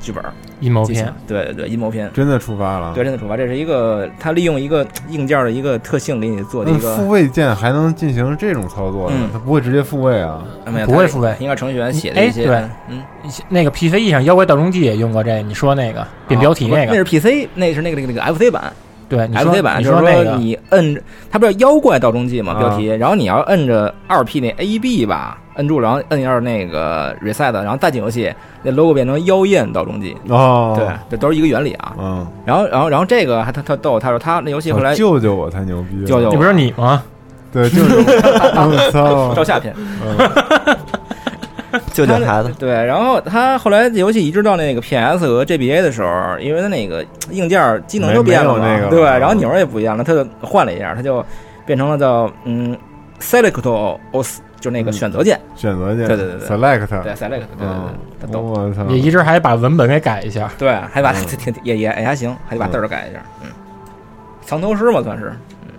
剧本阴谋片，，对对对，阴谋片。真的触发了，对，真的触发，这是一个它利用一个硬件的一个特性给你做的那一个复位键还能进行这种操作呢嗯？它不会直接复位啊？啊没有不会复位应该程序员写的一些，哎对嗯，那个 PCE 上《妖怪盗踪记》也用过这，你说那个变标题那个，啊那是 PC，那是那个那个那个 FC 版对，你说，FC 版就是说你摁着，它不是妖怪道中记嘛啊标题，然后你要摁着二 P 那 AB 吧，摁住，然后摁一下那个 reset，然后再进游戏，那 logo 变成妖艳道中记，哦，对，，这都是一个原理啊。嗯，然后然后然后这个还他他逗，他说他那游戏后来哦救救我才牛逼，救救我你不是你吗？对，就是 我操照，下篇。嗯救救孩子，对，然后他后来游戏移植到那个 PS 和 GBA 的时候，因为它那个硬件机能都变了嘛，对，然后钮儿也不一样了，他就换了一下，他就变成了叫嗯 Select OS，就那个嗯。选择键，选择键，对对对对，select，对 Select，对对对嗯对，他懂。我操，也一直还把文本给改一下。对，还把嗯。挺也也也还行，还得把字儿改一下，嗯，藏头诗嘛算是，嗯。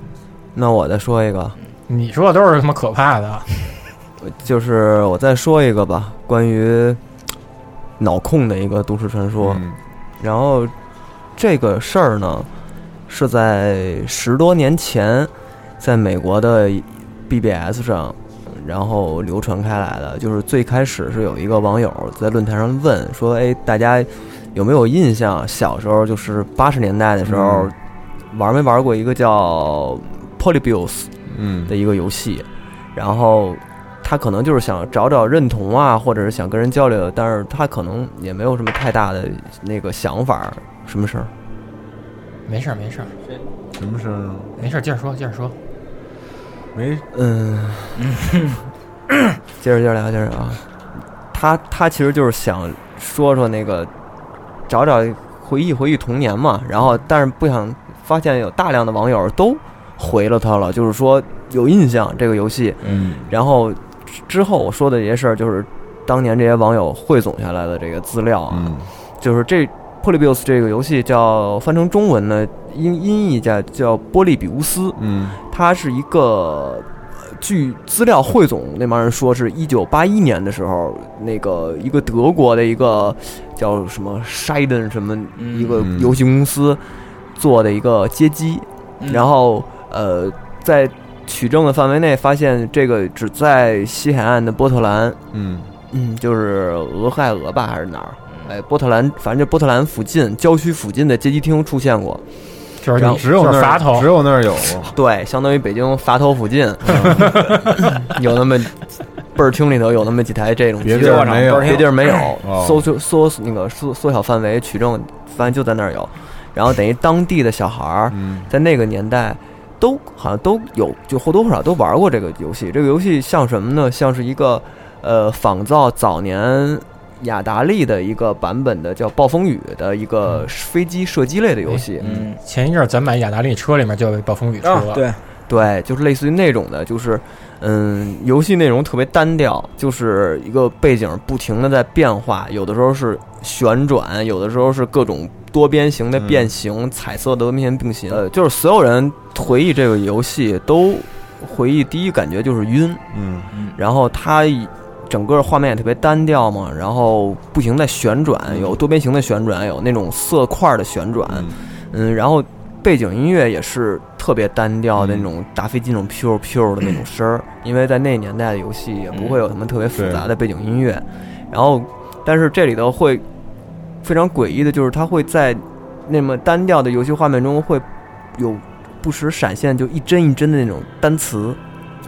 那我再说一个，你说的都是他妈可怕的，就是我再说一个吧，关于脑控的一个都市传说。嗯然后这个事儿呢，是在十多年前，在美国的 BBS 上，然后流传开来的。就是最开始是有一个网友在论坛上问说：“哎，大家有没有印象？小时候就是八十年代的时候，玩没玩过一个叫 Polybius 嗯的一个游戏？然后他可能就是想找找认同啊，或者是想跟人交流，但是他可能也没有什么太大的那个想法。什么事儿？没事儿没事儿什么声儿？没事儿，接着说接着说。没，嗯，接着接着聊，接着聊。他他其实就是想说说那个，找找回忆回忆童年嘛。然后，但是不想发现有大量的网友都回了他了，就是说有印象这个游戏。嗯然后之后我说的这些事儿，就是当年这些网友汇总下来的这个资料啊。嗯就是这 Polybius 这个游戏叫翻成中文呢，音音译叫叫波利比乌斯。嗯它是一个，呃据资料汇总那帮人说，是一九八一年的时候，那个一个德国的一个叫什么 Scheiden 什么嗯一个嗯游戏公司做的一个街机，嗯然后呃，在取证的范围内发现这个只在西海岸的波特兰，嗯。嗯，就是俄亥俄吧还是哪儿？哎，波特兰，反正就波特兰附近郊区附近的街机厅出现过。就是你然后只有那只，有那儿有，对，相当于北京垡头附近，有那么倍儿厅里头有那么几台这种别地儿没有，别地儿没有。哦，缩缩缩那个缩缩小范围取证，发现就在那儿有。然后等于当地的小孩儿嗯。在那个年代都好像都有，就或多或少都玩过这个游戏。这个游戏像什么呢？像是一个呃仿造早年雅达利的一个版本的叫《暴风雨》的一个飞机射击类的游戏。嗯前一阵儿咱买雅达利车里面就有暴风雨车啊，对，对，就是类似于那种的，就是嗯，游戏内容特别单调，就是一个背景不停的在变化，有的时候是旋转，有的时候是各种多边形的变形，彩色的多边形。并行。呃，就是所有人回忆这个游戏都回忆第一感觉就是晕，嗯。然后它整个画面也特别单调嘛，然后不停在旋转，有多边形的旋转，有那种色块的旋转，嗯。嗯，然后背景音乐也是特别单调的那种打飞机那种 pew 的那种声儿，因为在那年代的游戏也不会有什么特别复杂的背景音乐，然后但是这里头会非常诡异的就是它会在那么单调的游戏画面中会有不时闪现就一帧一帧的那种单词，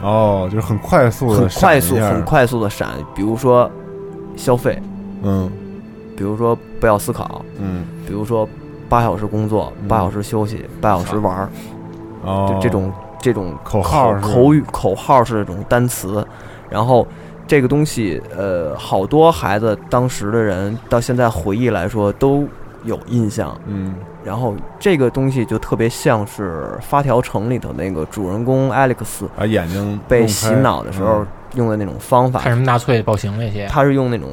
哦，就是很快速的，很快速很，快速的闪，比如说消费，嗯。比如说不要思考，嗯。比如说八小时工作，嗯八小时休息，八小时玩儿。哦就，这种这种口号口语口号是这种单词，然后这个东西呃，好多孩子当时的人到现在回忆来说都有印象，嗯然后这个东西就特别像是《发条城》里头那个主人公 Alex 把眼睛被洗脑的时候嗯用的那种方法看，什么纳粹暴行那些，他是用那种。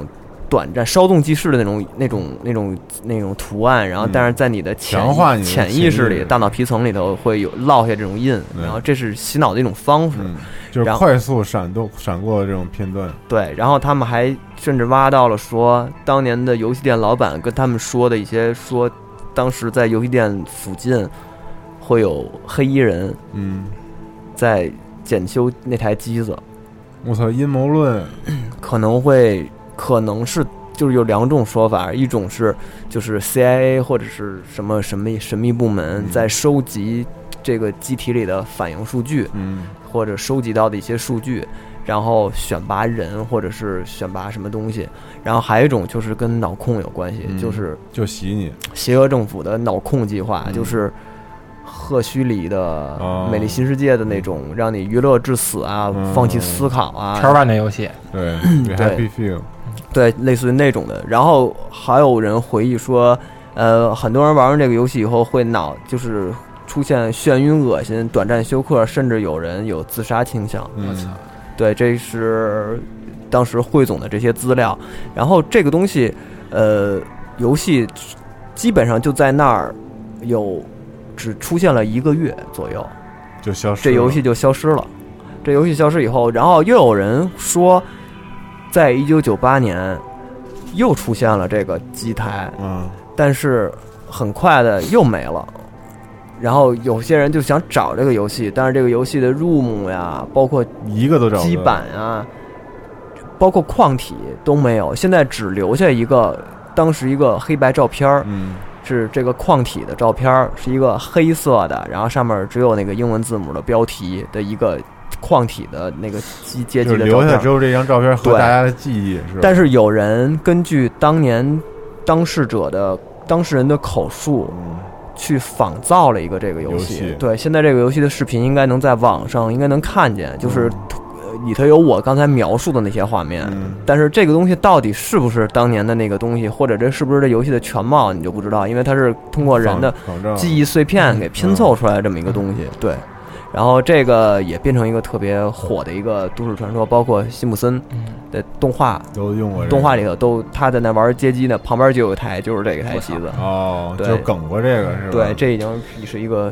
短暂稍纵即逝的那种、那种、那种、那种图案，然后嗯。但是在你的潜潜意识里、大脑皮层里头会有烙下这种印，然后这是洗脑的一种方式。嗯，就是快速闪动闪过的这种片段，对，然后他们还甚至挖到了说，当年的游戏店老板跟他们说的一些说，当时在游戏店附近会有黑衣人嗯，在检修那台机子，我操，阴谋论，可能会可能是就是有两种说法，一种是就是 CIA 或者是什么神秘神秘部门嗯。在收集这个机体里的反应数据，嗯。或者收集到的一些数据，然后选拔人或者是选拔什么东西，然后还有一种就是跟脑控有关系，嗯就是就洗你，邪恶政府的脑控计划，嗯。就是赫胥黎的哦《美丽新世界》的那种，让你娱乐至死啊，嗯。放弃思考啊，叉 One 的游戏，对 对，Happy Feel，对，类似于那种的。然后还有人回忆说，呃，很多人玩完这个游戏以后会脑就是出现眩晕、恶心、短暂休克，甚至有人有自杀倾向。我嗯对，这是当时汇总的这些资料。然后这个东西，呃，游戏基本上就在那儿有只出现了一个月左右，就消失了，这游戏就消失了。这游戏消失以后，然后又有人说，在一九九八年又出现了这个机台，嗯但是很快的又没了。然后有些人就想找这个游戏，但是这个游戏的 ROM 呀，包括一个都找不到基板啊，包括矿体都没有，现在只留下一个当时一个黑白照片儿，嗯是这个矿体的照片儿，是一个黑色的，然后上面只有那个英文字母的标题的一个矿体的那个阶阶就级的照片儿。留下只有这张照片和对大家的记忆，是吧？但是有人根据当年当事者的当事人的口述，嗯去仿造了一个这个游游戏。对，现在这个游戏的视频应该能在网上应该能看见，就是、里头有我刚才描述的那些画面。嗯但是这个东西到底是不是当年的那个东西，或者这是不是这游戏的全貌，你就不知道，因为它是通过人的仿仿照记忆碎片给拼凑出来这么一个东西。对，然后这个也变成一个特别火的一个都市传说，包括辛普森嗯，的动画。都用过动画里头都他在那玩街机呢，旁边就有台就是这个台机子，哦，对。就梗过这个是吧？对，这已经是一个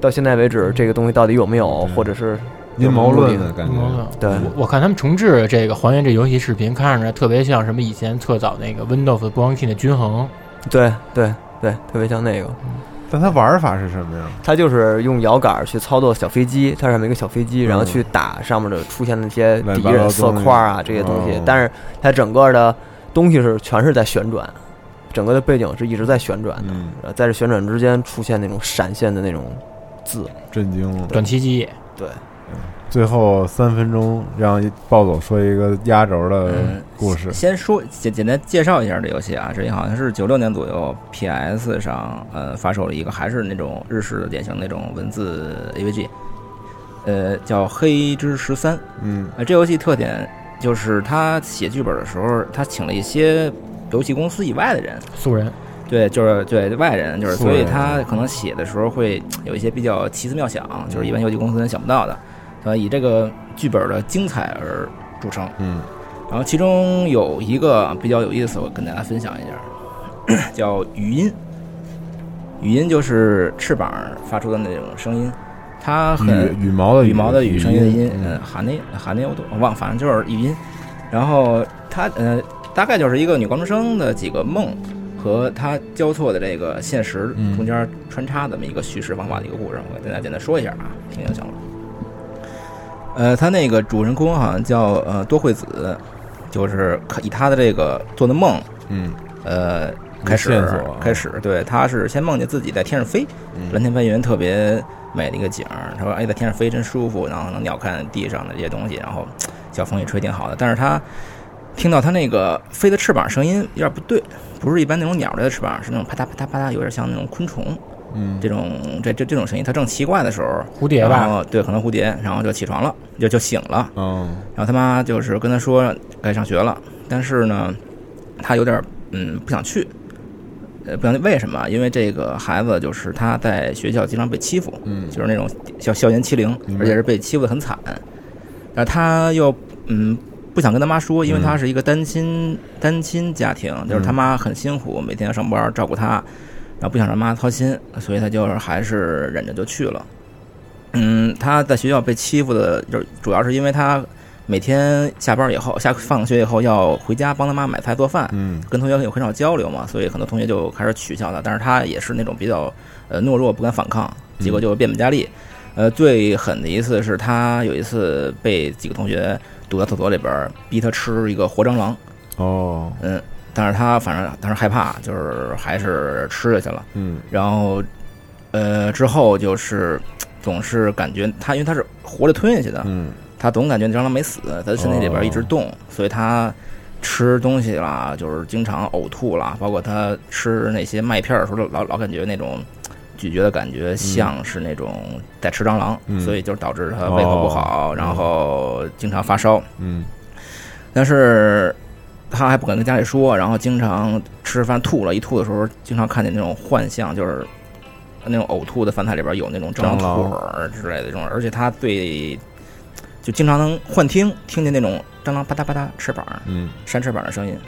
到现在为止，这个东西到底有没有，或者是阴谋论的感觉，对。我我看他们重置这个还原这游戏视频，看着特别像什么以前特早那个 Windows 播放器的均衡，对对对，特别像那个。但它玩法是什么呀？它就是用摇杆去操作小飞机，它上面一个小飞机，然后去打上面的出现的那些敌人色块啊这些东西哦。但是它整个的东西是全是在旋转，整个的背景是一直在旋转的，在这旋转之间出现那种闪现的那种字。震惊了。短期记忆。对，最后三分钟让暴走说一个压轴的嗯故事。先说简简单介绍一下这游戏啊，这好像是九六年左右 PS 上呃发售了一个，还是那种日式的典型那种文字 AVG，呃叫《黑之十三》。嗯呃，这游戏特点就是他写剧本的时候，他请了一些游戏公司以外的人，素人，对，就是对外人，就是所以他可能写的时候会有一些比较奇思妙想，就是一般游戏公司人想不到的，呃，以这个剧本的精彩而著称。嗯然后其中有一个比较有意思，我跟大家分享一下，叫语音。语音就是翅膀发出的那种声音，它很羽羽毛的羽毛的羽声音的音，嗯嗯，哈内含内我都我忘，反正就是语音。然后它呃，大概就是一个女高中生的几个梦和她交错的这个现实嗯中间穿插这么一个叙事方法的一个故事，我给大家简单说一下啊，听听就行了。呃，他那个主人公好像叫呃多惠子，就是以他的这个做的梦，嗯呃，开始啊开始，对，他是先梦见自己在天上飞，嗯蓝天白云特别美的一个景儿。他说：“哎，在天上飞真舒服，然后能鸟看地上的这些东西，然后小风一吹挺好的。”但是他听到他那个飞的翅膀声音有点不对，不是一般那种鸟类的翅膀，是那种啪嗒啪嗒啪嗒，有点像那种昆虫嗯这种这这这种声音。他正奇怪的时候，蝴蝶吧，然后对，可能蝴蝶，然后就起床了，就就醒了。嗯然后他妈就是跟他说该上学了，但是呢，他有点嗯不想去，呃，不想去为什么？因为这个孩子就是他在学校经常被欺负，嗯就是那种校校园欺凌而且是被欺负的很惨。然后他又嗯不想跟他妈说，因为嗯他是一个单亲单亲家庭，就是他妈很辛苦，每天要上班照顾他，然后不想让妈操心，所以他就是还是忍着就去了。嗯，他在学校被欺负的，就是主要是因为他每天下班以后，下放学以后要回家帮他妈买菜做饭，嗯跟同学有很少交流嘛，所以很多同学就开始取笑他。但是他也是那种比较呃懦弱，不敢反抗，结果就变本加厉。呃，最狠的一次是他有一次被几个同学堵在厕所里边儿，逼他吃一个活蟑螂。哦嗯，但是他反正当时害怕，就是还是吃下去了。嗯。然后，呃，之后就是总是感觉他，因为他是活着吞下去的，嗯。他总感觉蟑螂没死，在他身体里边一直动，所以他吃东西啦，就是经常呕吐啦，包括他吃那些麦片儿的时候，老老感觉那种咀嚼的感觉像是那种在吃蟑螂，嗯。所以就导致他胃口不好，然后经常发烧。嗯。但是他还不敢跟家里说，然后经常吃饭吐了，一吐的时候，经常看见那种幻象，就是那种呕吐的饭菜里边有那种蟑螂腿之类的这种，而且他对就经常能幻听，听见那种蟑螂吧嗒吧嗒翅膀嗯扇翅膀的声音。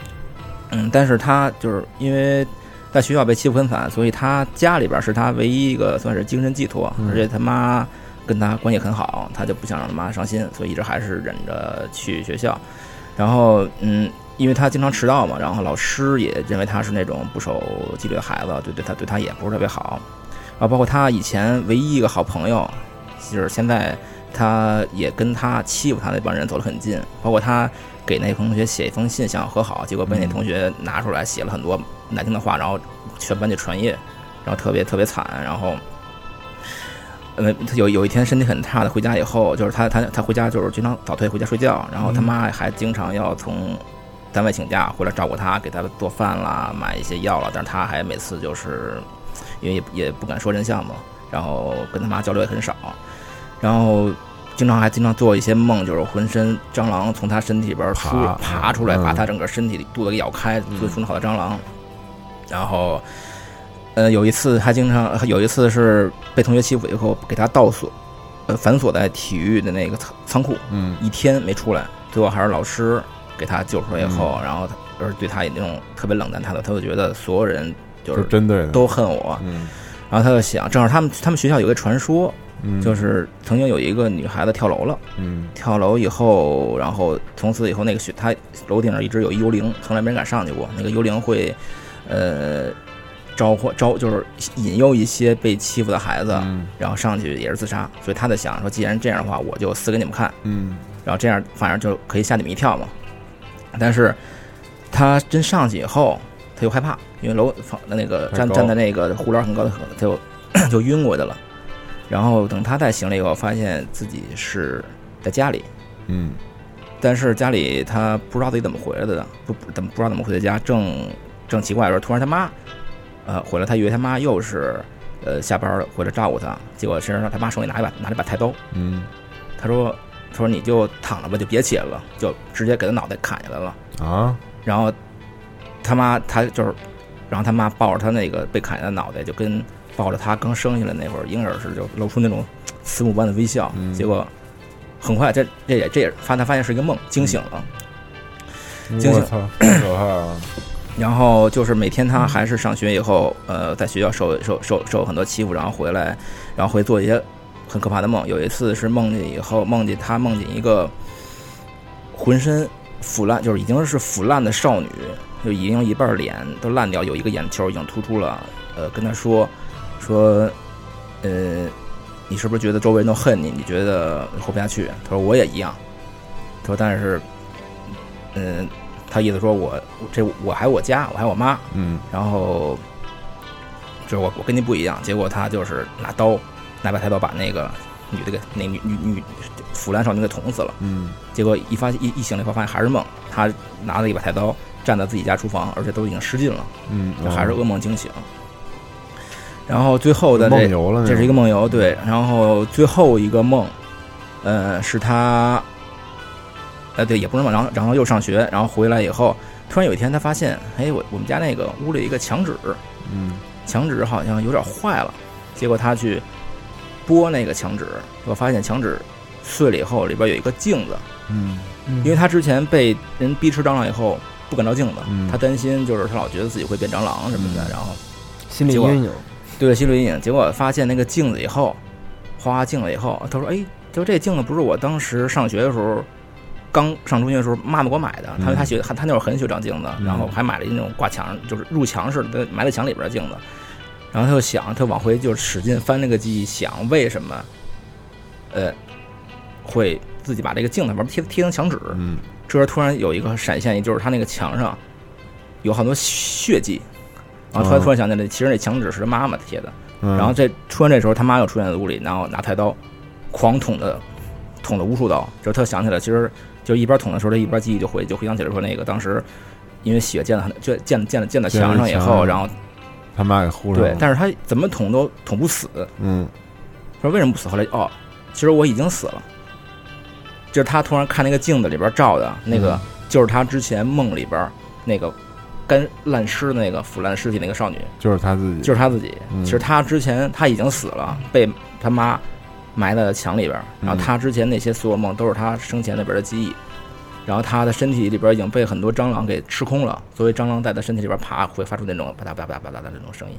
嗯，但是他就是因为在学校被欺负很惨，所以他家里边是他唯一一个算是精神寄托，嗯而且他妈跟他关系很好，他就不想让他妈伤心，所以一直还是忍着去学校。然后，嗯，因为他经常迟到嘛，然后老师也认为他是那种不守纪律的孩子，对对他对他也不是特别好。啊，包括他以前唯一一个好朋友，就是现在他也跟他欺负他那帮人走得很近，包括他给那同学写一封信想要和好，结果被那同学拿出来写了很多难听的话，然后全班就传阅，然后特别特别惨，然后。呃，他有有一天身体很差的回家以后，就是他他他回家就是经常早退回家睡觉，然后他妈还经常要从单位请假回来照顾他，给他做饭啦，买一些药啦，但是他还每次就是因为也也不敢说真相嘛，然后跟他妈交流也很少，然后经常还经常做一些梦，就是浑身蟑螂从他身体里边出爬爬出来，嗯把他整个身体肚子给咬开，做出好的蟑螂，然后。呃，有一次还经常有一次是被同学欺负以后，给他倒锁，呃，反锁在体育的那个仓仓库，嗯。一天没出来，最后还是老师给他救出来以后，然后他而对他也那种特别冷淡态度，他就觉得所有人就就是针对的。都恨我，嗯。然后他就想，正好他们他们学校有个传说，嗯。就是曾经有一个女孩子跳楼了，嗯。跳楼以后，然后从此以后那个学他楼顶上一直有一幽灵，从来没人敢上去过，那个幽灵会，呃。招唤招就是引诱一些被欺负的孩子，嗯。然后上去也是自杀，所以他在想说，既然这样的话，我就死给你们看，嗯。然后这样反正就可以吓你们一跳嘛。但是他真上去以后，他又害怕，因为楼房的那个站站在那个护栏很高的，他就 就晕过去了。然后等他再醒了以后，发现自己是在家里，嗯。但是家里他不知道自己怎么回来的，不不怎么不知道怎么回的家，正正奇怪的时候，突然他妈，呃，回来，他以为他妈又是呃下班了回来照顾他，结果身上他妈手里拿一把拿了一把菜刀，嗯。他说他说你就躺着吧，就别起来了，就直接给他脑袋砍下来了。啊然后他妈他就是然后他妈抱着他那个被砍下的脑袋，就跟抱着他刚生下来那会儿婴儿似的，就露出那种慈母般的微笑。嗯结果很快，这这也这也发他发现是一个梦，惊醒了。惊醒我操，太可怕了！然后就是每天他还是上学以后，呃，在学校受受受受很多欺负，然后回来，然后会做一些很可怕的梦。有一次是梦见以后，梦见他梦见一个浑身腐烂，就是已经是腐烂的少女，就已经一半脸都烂掉，有一个眼球已经突出了。呃，跟他说说，呃，你是不是觉得周围人都恨你？你觉得活不下去？他说我也一样。他说但是，嗯、他意思说我这我还有我家，我还有我妈，嗯然后就是我我跟你不一样，结果他就是拿刀拿把菜刀把那个女的给那女女女腐烂少女给捅死了。嗯结果一发一一醒来以后发现还是梦，他拿了一把菜刀站在自己家厨房，而且都已经失禁了，嗯，就还是噩梦惊醒。然后最后的这梦游了那，这是一个梦游，对。然后最后一个梦，呃，是他，呃，对，也不是梦。然后，然后又上学，然后回来以后，突然有一天他发现，哎，我我们家那个屋里一个墙纸，嗯墙纸好像有点坏了。结果他去拨那个墙纸，我发现墙纸碎了以后，里边有一个镜子。嗯因为他之前被人逼吃蟑螂以后不敢照镜子，嗯他担心就是他老觉得自己会变蟑螂什么的，嗯然后心理阴影。对心理阴影。结果发现那个镜子以后，花花镜了以后，他说：“哎，就这镜子不是我当时上学的时候，刚上中学的时候妈妈给我买的。他嗯他学他他那会儿很喜欢照镜子，嗯然后还买了一那种挂墙，就是入墙式的埋在墙里边的镜子。然后他就想，他往回就使劲翻那个记忆，想为什么，呃，会自己把这个镜子玩贴贴成墙纸。嗯这时候突然有一个闪现，就是他那个墙上有很多血迹，然后突然哦突然想起来，其实那墙纸是他妈妈贴的。嗯，然后这突然这时候他妈又出现在屋里，然后拿菜刀狂捅的捅了无数刀。之后他想起来，其实就一边捅的时候，他一边记忆就回就回想起来说那个当时因为血溅了就溅溅了溅到墙上以后，然后他妈给糊上了，，对但是他怎么捅都捅不死。嗯说为什么不死？后来哦，其实我已经死了。就是他突然看那个镜子里边照的那个，嗯就是他之前梦里边那个干烂尸的那个腐烂尸体那个少女，就是他自己，就是他自己。嗯其实他之前他已经死了，被他妈埋在墙里边。然后他之前那些所有梦都是他生前那边的记忆。然后他的身体里边已经被很多蟑螂给吃空了，所以蟑螂在他身体里边爬，会发出那种吧嗒吧嗒吧嗒的那种声音。